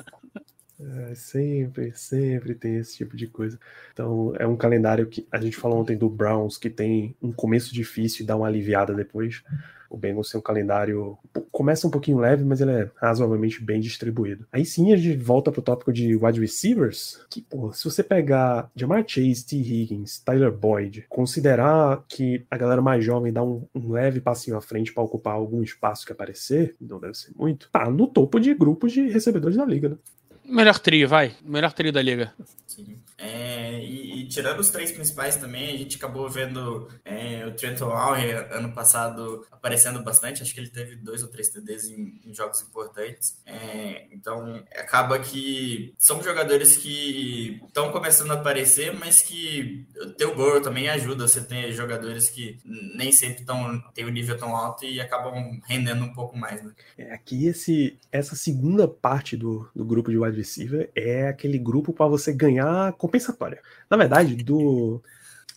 É, sempre, sempre tem esse tipo de coisa. Então, é um calendário que a gente falou ontem do Browns, que tem um começo difícil e dá uma aliviada depois. O Bengals tem um calendário. Começa um pouquinho leve, mas ele é razoavelmente bem distribuído. Aí sim a gente volta pro tópico de wide receivers. Que, pô, se você pegar Jamar Chase, T. Higgins, Tyler Boyd, considerar que a galera mais jovem dá um, um leve passinho à frente para ocupar algum espaço que aparecer, não deve ser muito, tá no topo de grupos de recebedores da liga, né? Melhor trio, vai. Melhor trio da liga. Sim. É, e, e, tirando os três principais também, a gente acabou vendo é, o Trenton Auer ano passado aparecendo bastante. Acho que ele teve dois ou três TDs em, em jogos importantes. É, então, acaba que são jogadores que estão começando a aparecer, mas que o teu Burrow também ajuda. Você tem jogadores que nem sempre tão, tem o um nível tão alto e acabam rendendo um pouco mais. Né? É, aqui, esse, essa segunda parte do, do grupo de wide receiver é aquele grupo para você ganhar compensatória. Na verdade, do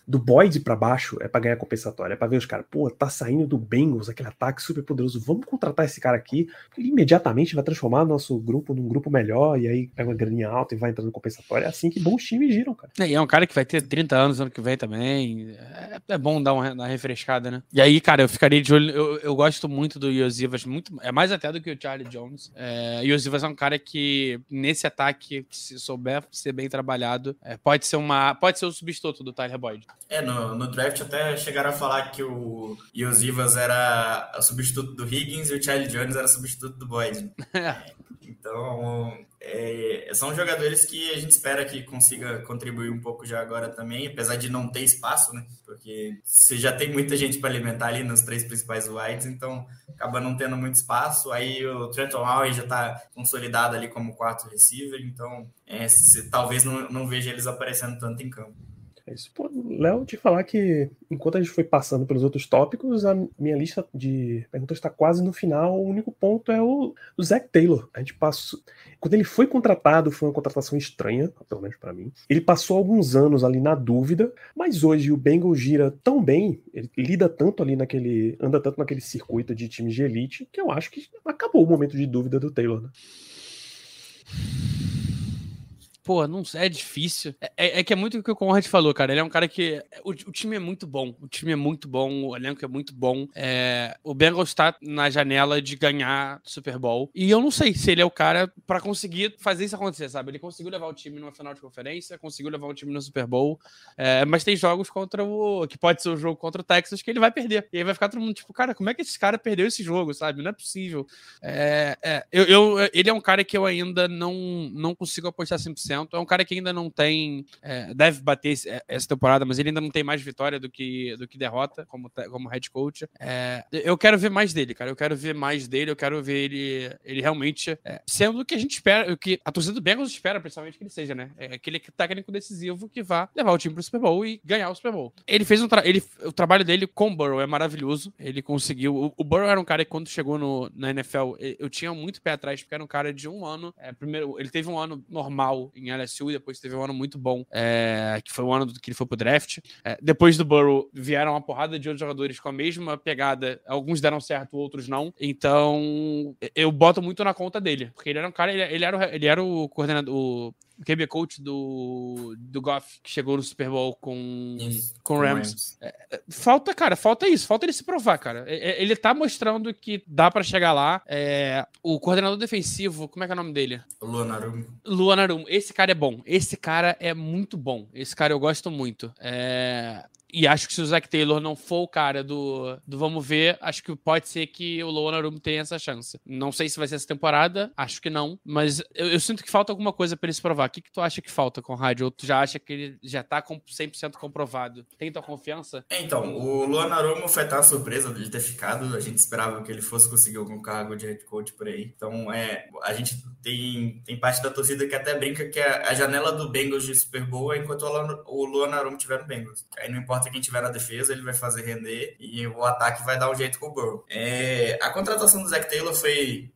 do Boyd para baixo é para ganhar compensatória, é para ver os caras, pô, tá saindo do Bengals, aquele ataque super poderoso, vamos contratar esse cara aqui, ele imediatamente vai transformar nosso grupo num grupo melhor, e aí pega uma graninha alta e vai entrando compensatória. É assim que bons times giram, cara. É, e é um cara que vai ter 30 anos ano que vem também. É, é bom dar uma, uma, refrescada, né? E aí, cara, eu ficaria de olho. Eu, eu gosto muito do Yosivas, muito, é mais até do que o Charlie Jones. É, é um cara que, nesse ataque, se souber ser bem trabalhado, é, pode ser uma. Pode ser o substituto do Tyler Boyd. É, no, no draft até chegaram a falar que o Yosivas era o substituto do Higgins e o Charlie Jones era o substituto do Boyd. então, é, são jogadores que a gente espera que consiga contribuir um pouco já agora também, apesar de não ter espaço, né? Porque você já tem muita gente para alimentar ali nos três principais wides, então acaba não tendo muito espaço. Aí o Trenton Howard já está consolidado ali como quarto receiver, então é, se, talvez não, não veja eles aparecendo tanto em campo. É isso. Pô, Léo, te falar que enquanto a gente foi passando pelos outros tópicos, a minha lista de perguntas está quase no final. O único ponto é o, o Zach Taylor. A gente passou. Quando ele foi contratado, foi uma contratação estranha, pelo menos para mim. Ele passou alguns anos ali na dúvida, mas hoje o Bengal gira tão bem, ele lida tanto ali naquele. anda tanto naquele circuito de times de elite, que eu acho que acabou o momento de dúvida do Taylor, né? Pô, não é difícil. É, é, é, que é muito o que o Conrad falou, cara. Ele é um cara que. O, o, time é muito bom. O time é muito bom. O elenco é muito bom. É, o Bengals está na janela de ganhar Super Bowl. E eu não sei se ele é o cara para conseguir fazer isso acontecer, sabe? Ele conseguiu levar o time numa final de conferência, conseguiu levar o time no Super Bowl. É, mas tem jogos contra o. que pode ser o jogo contra o Texas que ele vai perder. E aí vai ficar todo mundo tipo, cara, como é que esse cara perdeu esse jogo, sabe? Não é possível. É, é eu, eu, ele é um cara que eu ainda não, não consigo apostar 100%. É um cara que ainda não tem. É, deve bater é, essa temporada, mas ele ainda não tem mais vitória do que, do que derrota como, como head coach. É, eu quero ver mais dele, cara. Eu quero ver mais dele. Eu quero ver ele, ele realmente é, sendo o que a gente espera, o que a torcida do Bengals espera, principalmente que ele seja, né? É aquele técnico decisivo que vá levar o time pro Super Bowl e ganhar o Super Bowl. Ele fez um ele, o trabalho dele com o Burrow é maravilhoso. Ele conseguiu. O, o Burrow era um cara que quando chegou no, na NFL, eu tinha muito pé atrás, porque era um cara de um ano. É, primeiro, ele teve um ano normal em LSU e depois teve um ano muito bom, é, que foi o ano que ele foi pro draft. É, depois do Burrow vieram uma porrada de outros jogadores com a mesma pegada. Alguns deram certo, outros não. Então, eu boto muito na conta dele, porque ele era um cara, ele, ele era, o, ele era o coordenador, o QB coach do, do Goff, que chegou no Super Bowl com, isso, com Rams. Rams. É, é, falta, cara, falta isso, falta ele se provar, cara. É, é ele tá mostrando que dá para chegar lá. É, o coordenador defensivo, como é que é o nome dele? Luan Arum. Luan Arum. Esse cara é bom. Esse cara é muito bom. Esse cara eu gosto muito. E acho que se o Zac Taylor não for o cara do, do vamos ver, acho que pode ser que o Lonarum tenha essa chance. Não sei se vai ser essa temporada, acho que não, mas eu, eu sinto que falta alguma coisa para ele se provar. O que, que tu acha que falta, Conrad? Ou tu já acha que ele já tá com 100% comprovado? Tem tua confiança? É, então, o Luan Arumo foi uma surpresa de ter ficado. A gente esperava que ele fosse conseguir algum cargo de head coach por aí. Então, é, a gente tem, tem parte da torcida que até brinca que a, a janela do Bengals de Super Bowl é enquanto o Luan Arumo tiver no Bengals. Aí não importa quem tiver na defesa, ele vai fazer render e o ataque vai dar um jeito com o Burrow. É, a contratação do Zach Taylor foi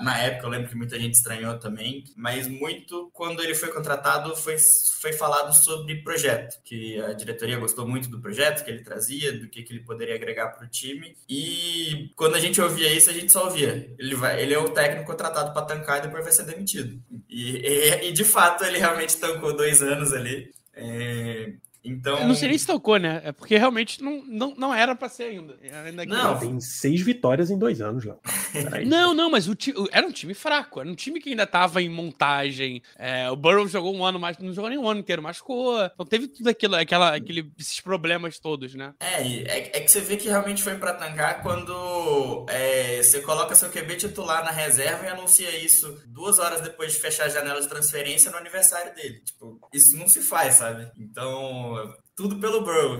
na época eu lembro que muita gente estranhou também, mas muito quando ele foi contratado foi, foi falado sobre projeto, que a diretoria gostou muito do projeto que ele trazia, do que, que ele poderia agregar para o time. E quando a gente ouvia isso, a gente só ouvia. Ele, vai, ele é o técnico contratado para tancar e depois vai ser demitido. E, e, e, de fato ele realmente tancou dois anos ali. É, então. Eu não sei nem se tocou, né? É porque realmente não, não, não era pra ser ainda. ainda não, tem seis vitórias em dois anos, Léo. não, não, mas o time, era um time fraco. Era um time que ainda tava em montagem. É, o Burrow jogou um ano mais, não jogou nem um ano inteiro, machucou. Então teve tudo aquilo, aquela, aquele, esses problemas todos, né? É, é, é que você vê que realmente foi pra tancar quando é, você coloca seu QB titular na reserva e anuncia isso duas horas depois de fechar a janela de transferência no aniversário dele. Tipo, isso não se faz, sabe? Então tudo pelo Bro.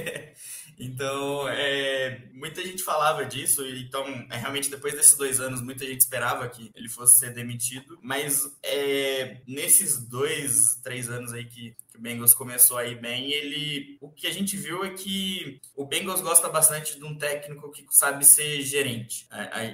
então, é, muita gente falava disso, então, é, realmente, depois desses dois anos, muita gente esperava que ele fosse ser demitido, mas é, nesses dois, três anos aí que, que o Bengals começou aí bem, ele o que a gente viu é que o Bengals gosta bastante de um técnico que sabe ser gerente.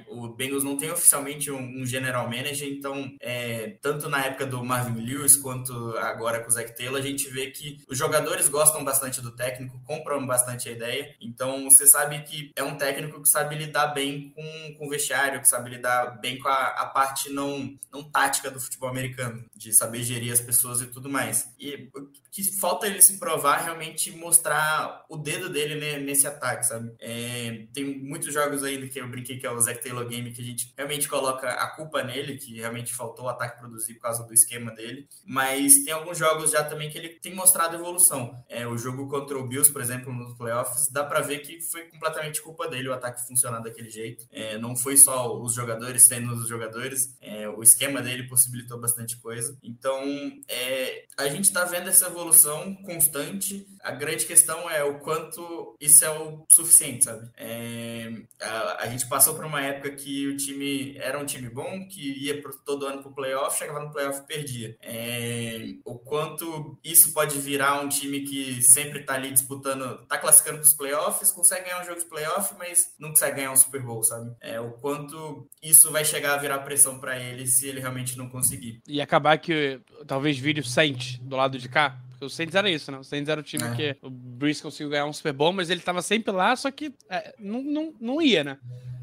O Bengals não tem oficialmente um general manager, então é, tanto na época do Marvin Lewis quanto agora com o Zach Taylor, a gente vê que os jogadores gostam bastante do técnico, compram bastante a ideia. Então você sabe que é um técnico que sabe lidar bem com, com o vestiário, que sabe lidar bem com a, a parte não, não tática do futebol americano, de saber gerir as pessoas e tudo mais. E que falta ele se provar realmente mostrar o dedo dele nesse ataque, sabe? É, tem muitos jogos aí que eu brinquei que é o Zach Taylor Game que a gente realmente coloca a culpa nele, que realmente faltou o ataque produzir por causa do esquema dele. Mas tem alguns jogos já também que ele tem mostrado evolução. É, o jogo contra o Bills, por exemplo, nos playoffs, dá para ver que foi completamente culpa dele o ataque funcionar daquele jeito. É, não foi só os jogadores sendo os jogadores, é, o esquema dele possibilitou bastante coisa. Então, é, a gente está vendo essa evolução constante. A grande questão é o quanto isso é o suficiente, sabe? É, a, a, gente passou por uma época que o time era um time bom, que ia pro, todo ano para o playoff, chegava no playoff e perdia. É, o quanto isso pode virar um time que sempre está ali disputando, está classificando para os playoffs, consegue ganhar um jogo de playoff, mas não consegue ganhar um Super Bowl, sabe? É, o quanto isso vai chegar a virar pressão para ele se ele realmente não conseguir. E acabar que talvez vire o Saints do lado de cá, o Saints era isso, né? O Saints era o time é. que o Breeze conseguiu ganhar um Super Bowl, mas ele tava sempre lá, só que é, não, não, não ia, né?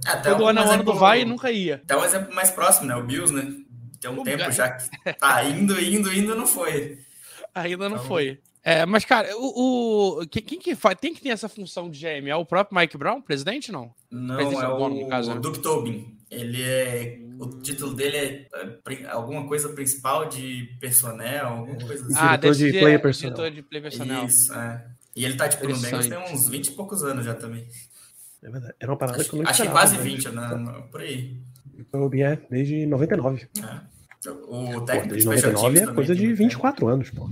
Até Todo ano é o ano do vai e nunca ia. Até um exemplo mais próximo, né? O Bills, né? Tem um o tempo já que tá indo, indo, indo, não foi. Ainda não então... foi. É, mas, cara, o, o, quem, que faz, tem que ter essa função de GM? É o próprio Mike Brown, presidente, não? Não, presidente é o, dono, caso, o né? Duke Tobin. Ele é. O título dele é, é alguma coisa principal de personnel, alguma coisa assim. Ah, diretor de player personnel. Diretor de player personnel. Isso, é. E ele tá, tipo, no Bengals tem uns 20 e poucos anos já também. É verdade. Era uma parada acho, que eu não Acho que quase 20, né? Por aí. Então, é desde 99. É. O técnico pô, desde 99 é coisa de 24 né? anos, pô.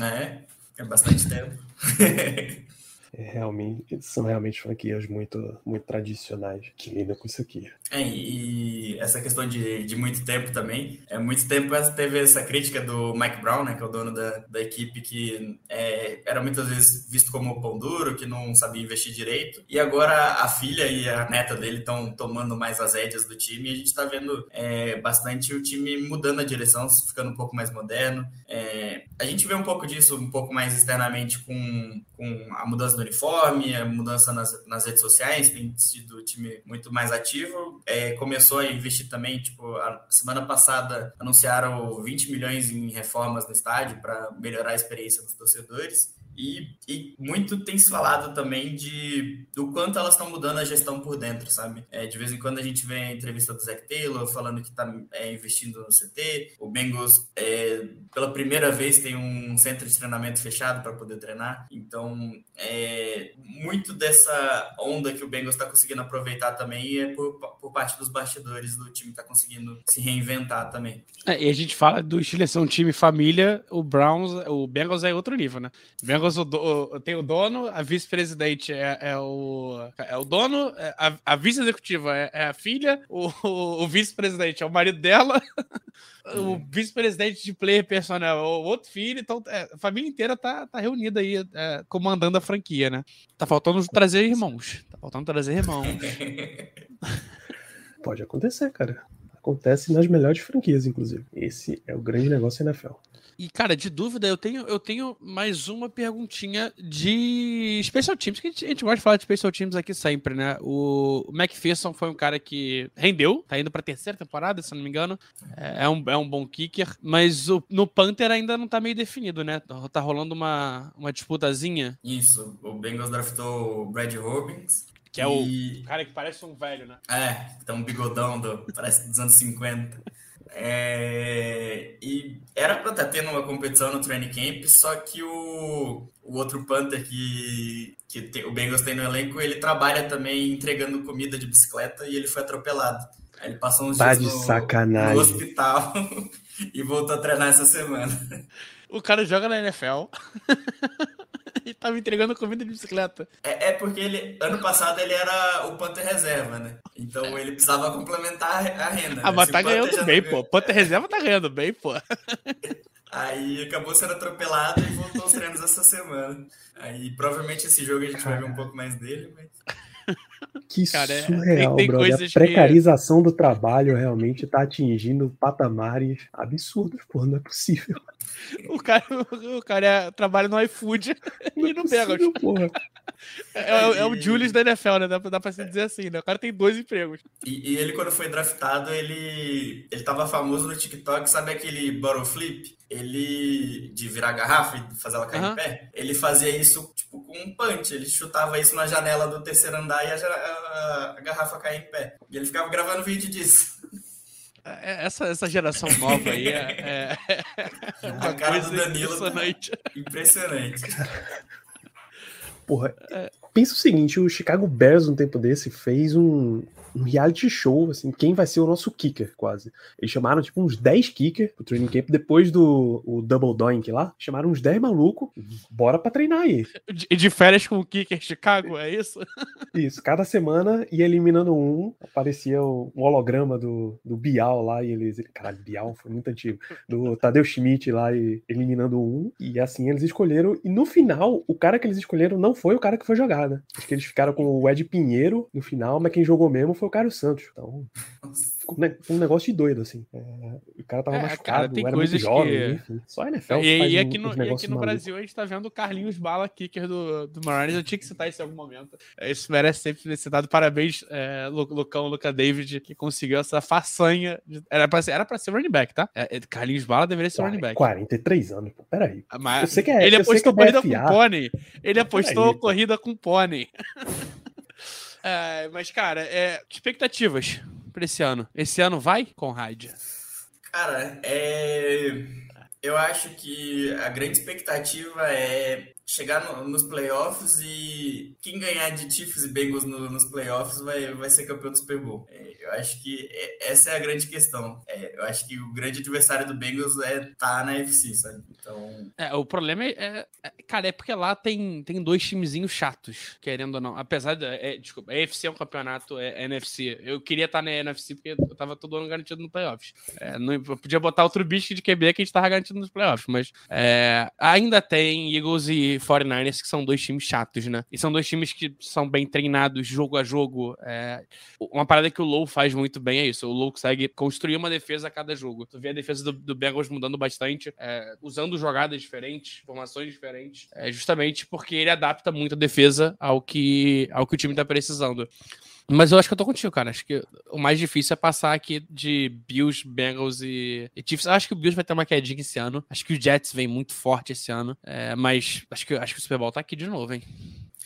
É. É bastante tempo. É, realmente, são realmente franquias muito, muito tradicionais que lidam com isso aqui. É, e essa questão de, de muito tempo também. É muito tempo teve essa crítica do Mike Brown, né, que é o dono da, da equipe, que é, era muitas vezes visto como pão duro, que não sabia investir direito. E agora a filha e a neta dele estão tomando mais as rédeas do time e a gente está vendo é, bastante o time mudando a direção, ficando um pouco mais moderno. É, a gente vê um pouco disso um pouco mais externamente com, com a mudança do uniforme, a mudança nas, nas redes sociais, tem sido o time muito mais ativo. É, começou a investir também, tipo, a semana passada anunciaram 20 milhões em reformas no estádio para melhorar a experiência dos torcedores. E, e, muito tem se falado também de do quanto elas estão mudando a gestão por dentro, sabe? É, de vez em quando a gente vê a entrevista do Zac Taylor falando que está é, investindo no CT. O Bengals, é, pela primeira vez, tem um centro de treinamento fechado para poder treinar. Então, é, muito dessa onda que o Bengals está conseguindo aproveitar também é por, por parte dos bastidores do time está conseguindo se reinventar também. É, e a gente fala do Steelers ser um time família, o Browns, o Bengals é outro nível, né? O Bengals o do, tem o dono, a vice-presidente é, é, o, é o dono, é, a, a vice-executiva é, é, a filha, o, o, o vice-presidente é o marido dela, o vice-presidente de player personal é o outro filho, então é, a família inteira tá, tá reunida aí, é, comandando a franquia, né? Tá faltando trazer irmãos. Tá faltando trazer irmãos. Pode acontecer, cara. Acontece nas melhores franquias, inclusive. Esse é o grande negócio da NFL. E, cara, de dúvida, eu tenho, eu tenho mais uma perguntinha de Special Teams, que a gente, a gente gosta de falar de Special Teams aqui sempre, né? O McPherson foi um cara que rendeu, tá indo pra terceira temporada, se não me engano. É, é um, é um bom kicker, mas o, no Panther ainda não tá meio definido, né? Tá, tá rolando uma, uma disputazinha. Isso, o Bengals draftou o Brad Robbins, que é o cara que parece um velho, né? É, tem um bigodão, do, parece dos anos 50. É, e era para estar tá tendo uma competição no training camp, só que o, o outro Panther que, que tem, o Bengals tem no elenco, ele trabalha também entregando comida de bicicleta e ele foi atropelado. Aí ele passou uns tá dias no, no, hospital e voltou a treinar essa semana. O cara joga na NFL. e tava entregando comida de bicicleta. É, é, porque ele, ano passado ele era o Panther reserva, né? Então ele precisava complementar a renda. Ah, né? mas tá ganhando bem, pô. Panther reserva tá ganhando bem, pô. Aí acabou sendo atropelado e voltou aos treinos essa semana. Aí provavelmente esse jogo a gente vai ver um pouco mais dele, mas. Que Cara, é- surreal, tem- tem brother. A coisas que- precarização do trabalho realmente tá atingindo patamares absurdos, pô, não é possível. O cara, o cara é- trabalha no iFood e no Bengals. É, é- é o Julius da NFL, né? Dá, pra- dá pra se dizer assim, né? O cara tem dois empregos. E, e ele, quando foi draftado, ele, ele tava famoso no TikTok, sabe aquele bottle flip? Ele, de virar a garrafa e fazer ela cair Aham. em pé? Ele fazia isso, tipo, com um punch. Ele chutava isso na janela do terceiro andar e a, a- a garrafa caía em pé. E ele ficava gravando vídeo disso. É, Essa, essa geração nova aí é, é, é uma A cara do coisa Danilo impressionante. Impressionante. Porra, pensa o seguinte, o Chicago Bears um tempo desse fez um, um reality show, assim, quem vai ser o nosso kicker, quase. Eles chamaram, tipo, uns 10 kicker pro training camp, depois do o Double Doink lá, chamaram uns 10 malucos, bora pra treinar aí. De, de férias com o Kicker Chicago, é isso? Isso, cada semana ia eliminando um, aparecia o, um holograma do, do Bial lá, e eles. Caralho, Bial foi muito antigo. Do Tadeu Schmidt lá, e eliminando um, e assim eles escolheram. E no final, o cara que eles escolheram não foi o cara que foi jogar, né? Acho que eles ficaram com o Ed Pinheiro no final, mas quem jogou mesmo foi o Caio Santos. Então, ficou um ne- um negócio de doido, assim. É, o cara tava É, machucado, cara, tem era muito jovem, que- enfim. Só a NFL E, faz e um- aqui no, uns e aqui no. Brasil a gente tá vendo o Carlinhos Bala, kicker do, do Mariners. Eu tinha que citar isso em algum momento. É, Isso merece sempre ser citado. Parabéns, é, Lu- Lucão, Luca David, que conseguiu essa façanha. de- era, pra ser, era pra ser running back, tá? É, é, Carlinhos Bala deveria ser running back. 43 anos, pô, peraí. Mas Eu sei que é- ele apostou é corrida BFA. com pônei. Ele apostou peraí, corrida com pônei. É, mas, cara, é, expectativas pra esse ano. Esse ano vai, Conrad? Cara, é... eu acho que a grande expectativa é chegar no- nos playoffs e quem ganhar de Chiefs e Bengals no- nos playoffs vai, vai ser campeão do Super Bowl. É, eu acho que é- essa é a grande questão. É, eu acho que o grande adversário do Bengals é tá na FC, sabe? Então, É, o problema é, é- é- Cara, é porque lá tem, tem dois timezinhos chatos, querendo ou não. Apesar de. É, desculpa, a NFC é um campeonato, é, é NFC. Eu queria estar na NFC porque eu tava todo ano garantido no playoffs. Não, eu podia botar outro bicho de QB que a gente tava garantido nos playoffs, mas ainda tem Eagles e 49ers, que são dois times chatos, né? E são dois times que são bem treinados jogo a jogo. É, uma parada que o Low faz muito bem é isso. O Low consegue construir uma defesa a cada jogo. Tu vê a defesa do, do Bengals mudando bastante, é, usando jogadas diferentes, formações diferentes, é, justamente porque ele adapta muito a defesa ao que, ao que o time tá precisando. Mas eu acho que eu tô contigo, cara. Acho que o mais difícil é passar aqui de Bills, Bengals e, e Chiefs. Acho que o Bills vai ter uma quedinha esse ano. Acho que o Jets vem muito forte esse ano. É, mas acho que, acho que o Super Bowl tá aqui de novo, hein?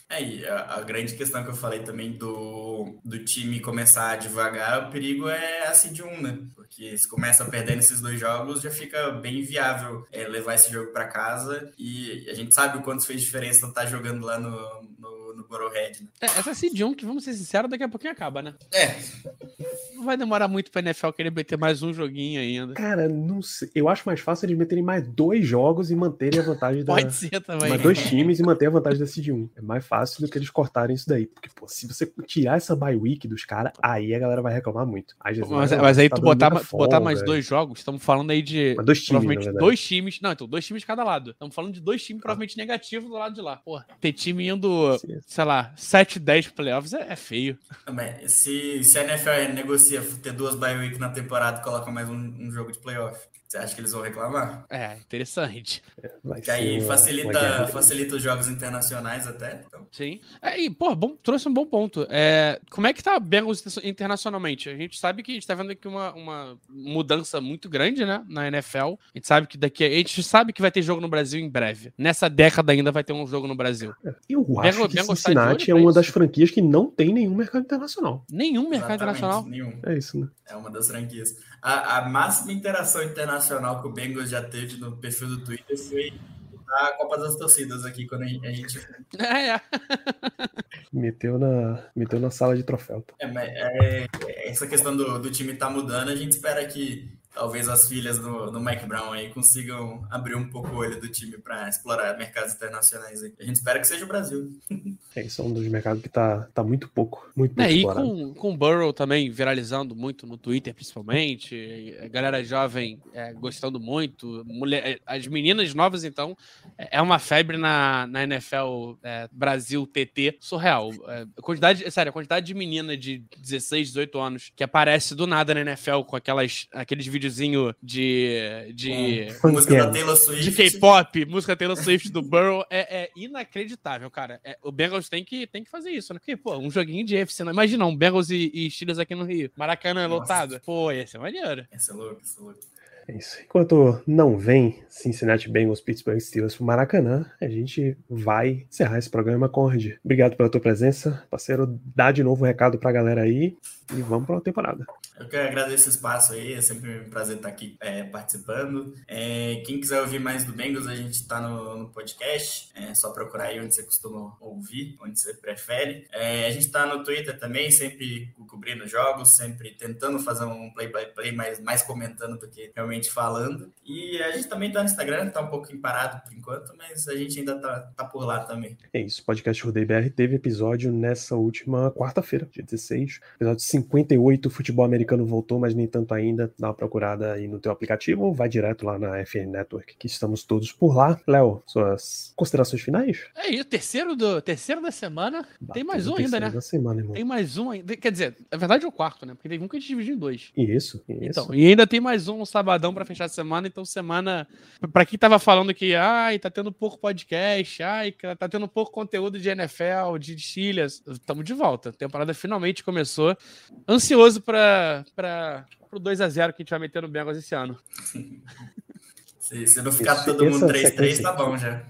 É, e a, a grande questão que eu falei também do, do time começar devagar, o perigo é a Seed 1, né? Porque se começa perdendo esses dois jogos, já fica bem viável é, levar esse jogo para casa. E a gente sabe o quanto fez diferença estar jogando lá no, no, no Burrowhead, né? É, essa 1, que vamos ser sinceros, daqui a pouquinho acaba, né? É, Não vai demorar muito pra NFL querer meter mais um joguinho ainda. Cara, não sei. Eu acho mais fácil eles meterem mais dois jogos e manterem a vantagem da. Pode ser também. Mais dois times e manter a vantagem da Seed 1. É mais fácil do que eles cortarem isso daí. Porque, pô, se você tirar essa bye week dos caras, aí a galera vai reclamar muito. Aí, Jesus, Mas, não, mas aí tá tu botar, botar mais folga. dois jogos, estamos falando aí de Mas dois times, provavelmente dois times. Não, então, dois times de cada lado. Estamos falando de dois times provavelmente negativos do lado de lá. Pô, ter time indo. Sei lá, 7, 10 playoffs é, é feio. também. Se, se a NFL negocia ter duas bye week na temporada coloca mais um, um jogo de playoff, você acha que eles vão reclamar? É, interessante. Vai Que aí facilita, facilita os jogos internacionais até. Então, Sim. É, e, pô, bom, trouxe um bom ponto. É, como é que tá Bengals internacionalmente? A gente sabe que a gente tá vendo aqui uma, uma mudança muito grande, né, na NFL. A gente sabe que daqui a, a gente sabe que vai ter jogo no Brasil em breve. Nessa década ainda vai ter um jogo no Brasil. Eu acho Bengals- que Bengals tá Cincinnati olho é uma isso? das franquias que não tem nenhum mercado internacional. Nenhum mercado exatamente, internacional. Nenhum. É isso, né? É uma das franquias. A, a máxima interação internacional que o Bengals já teve no perfil do Twitter foi a Copa das Torcidas aqui, quando a gente. É, é. Meteu na, meteu na sala de troféu. É, é, essa questão do, do time tá mudando, a gente espera que talvez as filhas do, do Mike Brown aí consigam abrir um pouco o olho do time para explorar mercados internacionais. Aí. A gente espera que seja o Brasil. É, isso é um dos mercados que tá, tá muito pouco, muito pouco é, E com, com o Burrow também viralizando muito no Twitter, principalmente, a galera jovem é, gostando muito, mulher, as meninas novas, então, é, é uma febre na, na NFL é, Brasil TT surreal. É, a quantidade, sério, a quantidade de menina de 16, 18 anos que aparece do nada na NFL com aquelas, aqueles videozinhos de. de música da Taylor Swift. De K-pop, música Taylor Swift do Burrow. É, é inacreditável, cara. É, o Bengals tem que, tem que fazer isso, né? Porque, pô, um joguinho de FC, não. Imagina, um Bengals e, e Steelers aqui no Rio. Maracanã é lotado. Pô, ia ser maneiro. Ia ser louco, ia ser louco. É isso. Enquanto não vem Cincinnati Bengals, Pittsburgh Steelers pro Maracanã, a gente vai encerrar esse programa, Conrad. Obrigado pela tua presença, parceiro. Dá de novo o um recado pra galera aí e vamos para a temporada. Eu que agradeço o espaço aí, é sempre um prazer estar aqui é, participando. É, quem quiser ouvir mais do Bengals, a gente está no, no, podcast, é só procurar aí onde você costuma ouvir, onde você prefere. É, a gente está no Twitter também, sempre cobrindo jogos, sempre tentando fazer um play-by-play, mas mais comentando do que realmente falando. E a gente também está no Instagram, está um pouquinho parado por enquanto, mas a gente ainda está tá por lá também. É isso, o podcast Rodei BR teve episódio nessa última quarta-feira, dia 16, episódio 58, futebol americano voltou, mas nem tanto ainda. Dá uma procurada aí no teu aplicativo ou vai direto lá na FN Network, que estamos todos por lá. Léo, suas considerações finais? É isso, terceiro, do, terceiro da semana. Bateu tem mais um ainda, né? Da semana, irmão. Tem mais um ainda. Quer dizer, na verdade é o quarto, né? Porque teve um que a gente dividiu em dois. Isso, isso. Então, e ainda tem mais um, um sabadão para fechar a semana. Então, semana. Pra quem tava falando que, ai, tá tendo pouco podcast, ai, tá tendo pouco conteúdo de NFL, de Chiles, estamos de volta. A temporada finalmente começou ansioso para o 2x0 que a gente vai meter no Bengals esse ano. Se, se não ficar Isso, todo mundo 3-3, tá bom já.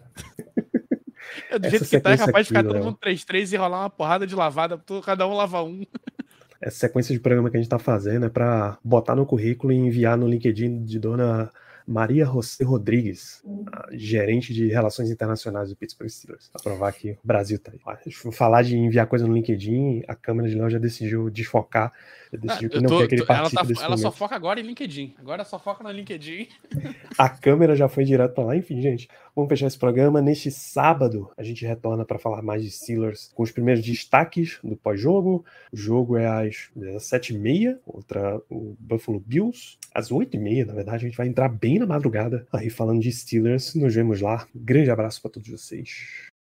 É, do jeito que tá, é capaz de ficar todo mundo 3-3 e rolar uma porrada de lavada, cada um lava um. Essa sequência de programa que a gente tá fazendo é para botar no currículo e enviar no LinkedIn de dona Maria José Rodrigues, gerente de relações internacionais do Pittsburgh Steelers, para provar que o Brasil tá aí. Falar de enviar coisa no LinkedIn, a Câmara de Leão já decidiu desfocar, já decidiu que não tô, quer que ele participe ela, tá, ela só foca agora em LinkedIn, agora só foca no LinkedIn. A câmera já foi direto para lá, enfim, gente, vamos fechar esse programa. Neste sábado, a gente retorna para falar mais de Steelers com os primeiros destaques do pós-jogo. O jogo é às 17h30 contra o Buffalo Bills. Às 8h30, na verdade, a gente vai entrar bem na madrugada aí falando de Steelers. Nos vemos lá. Grande abraço para todos vocês.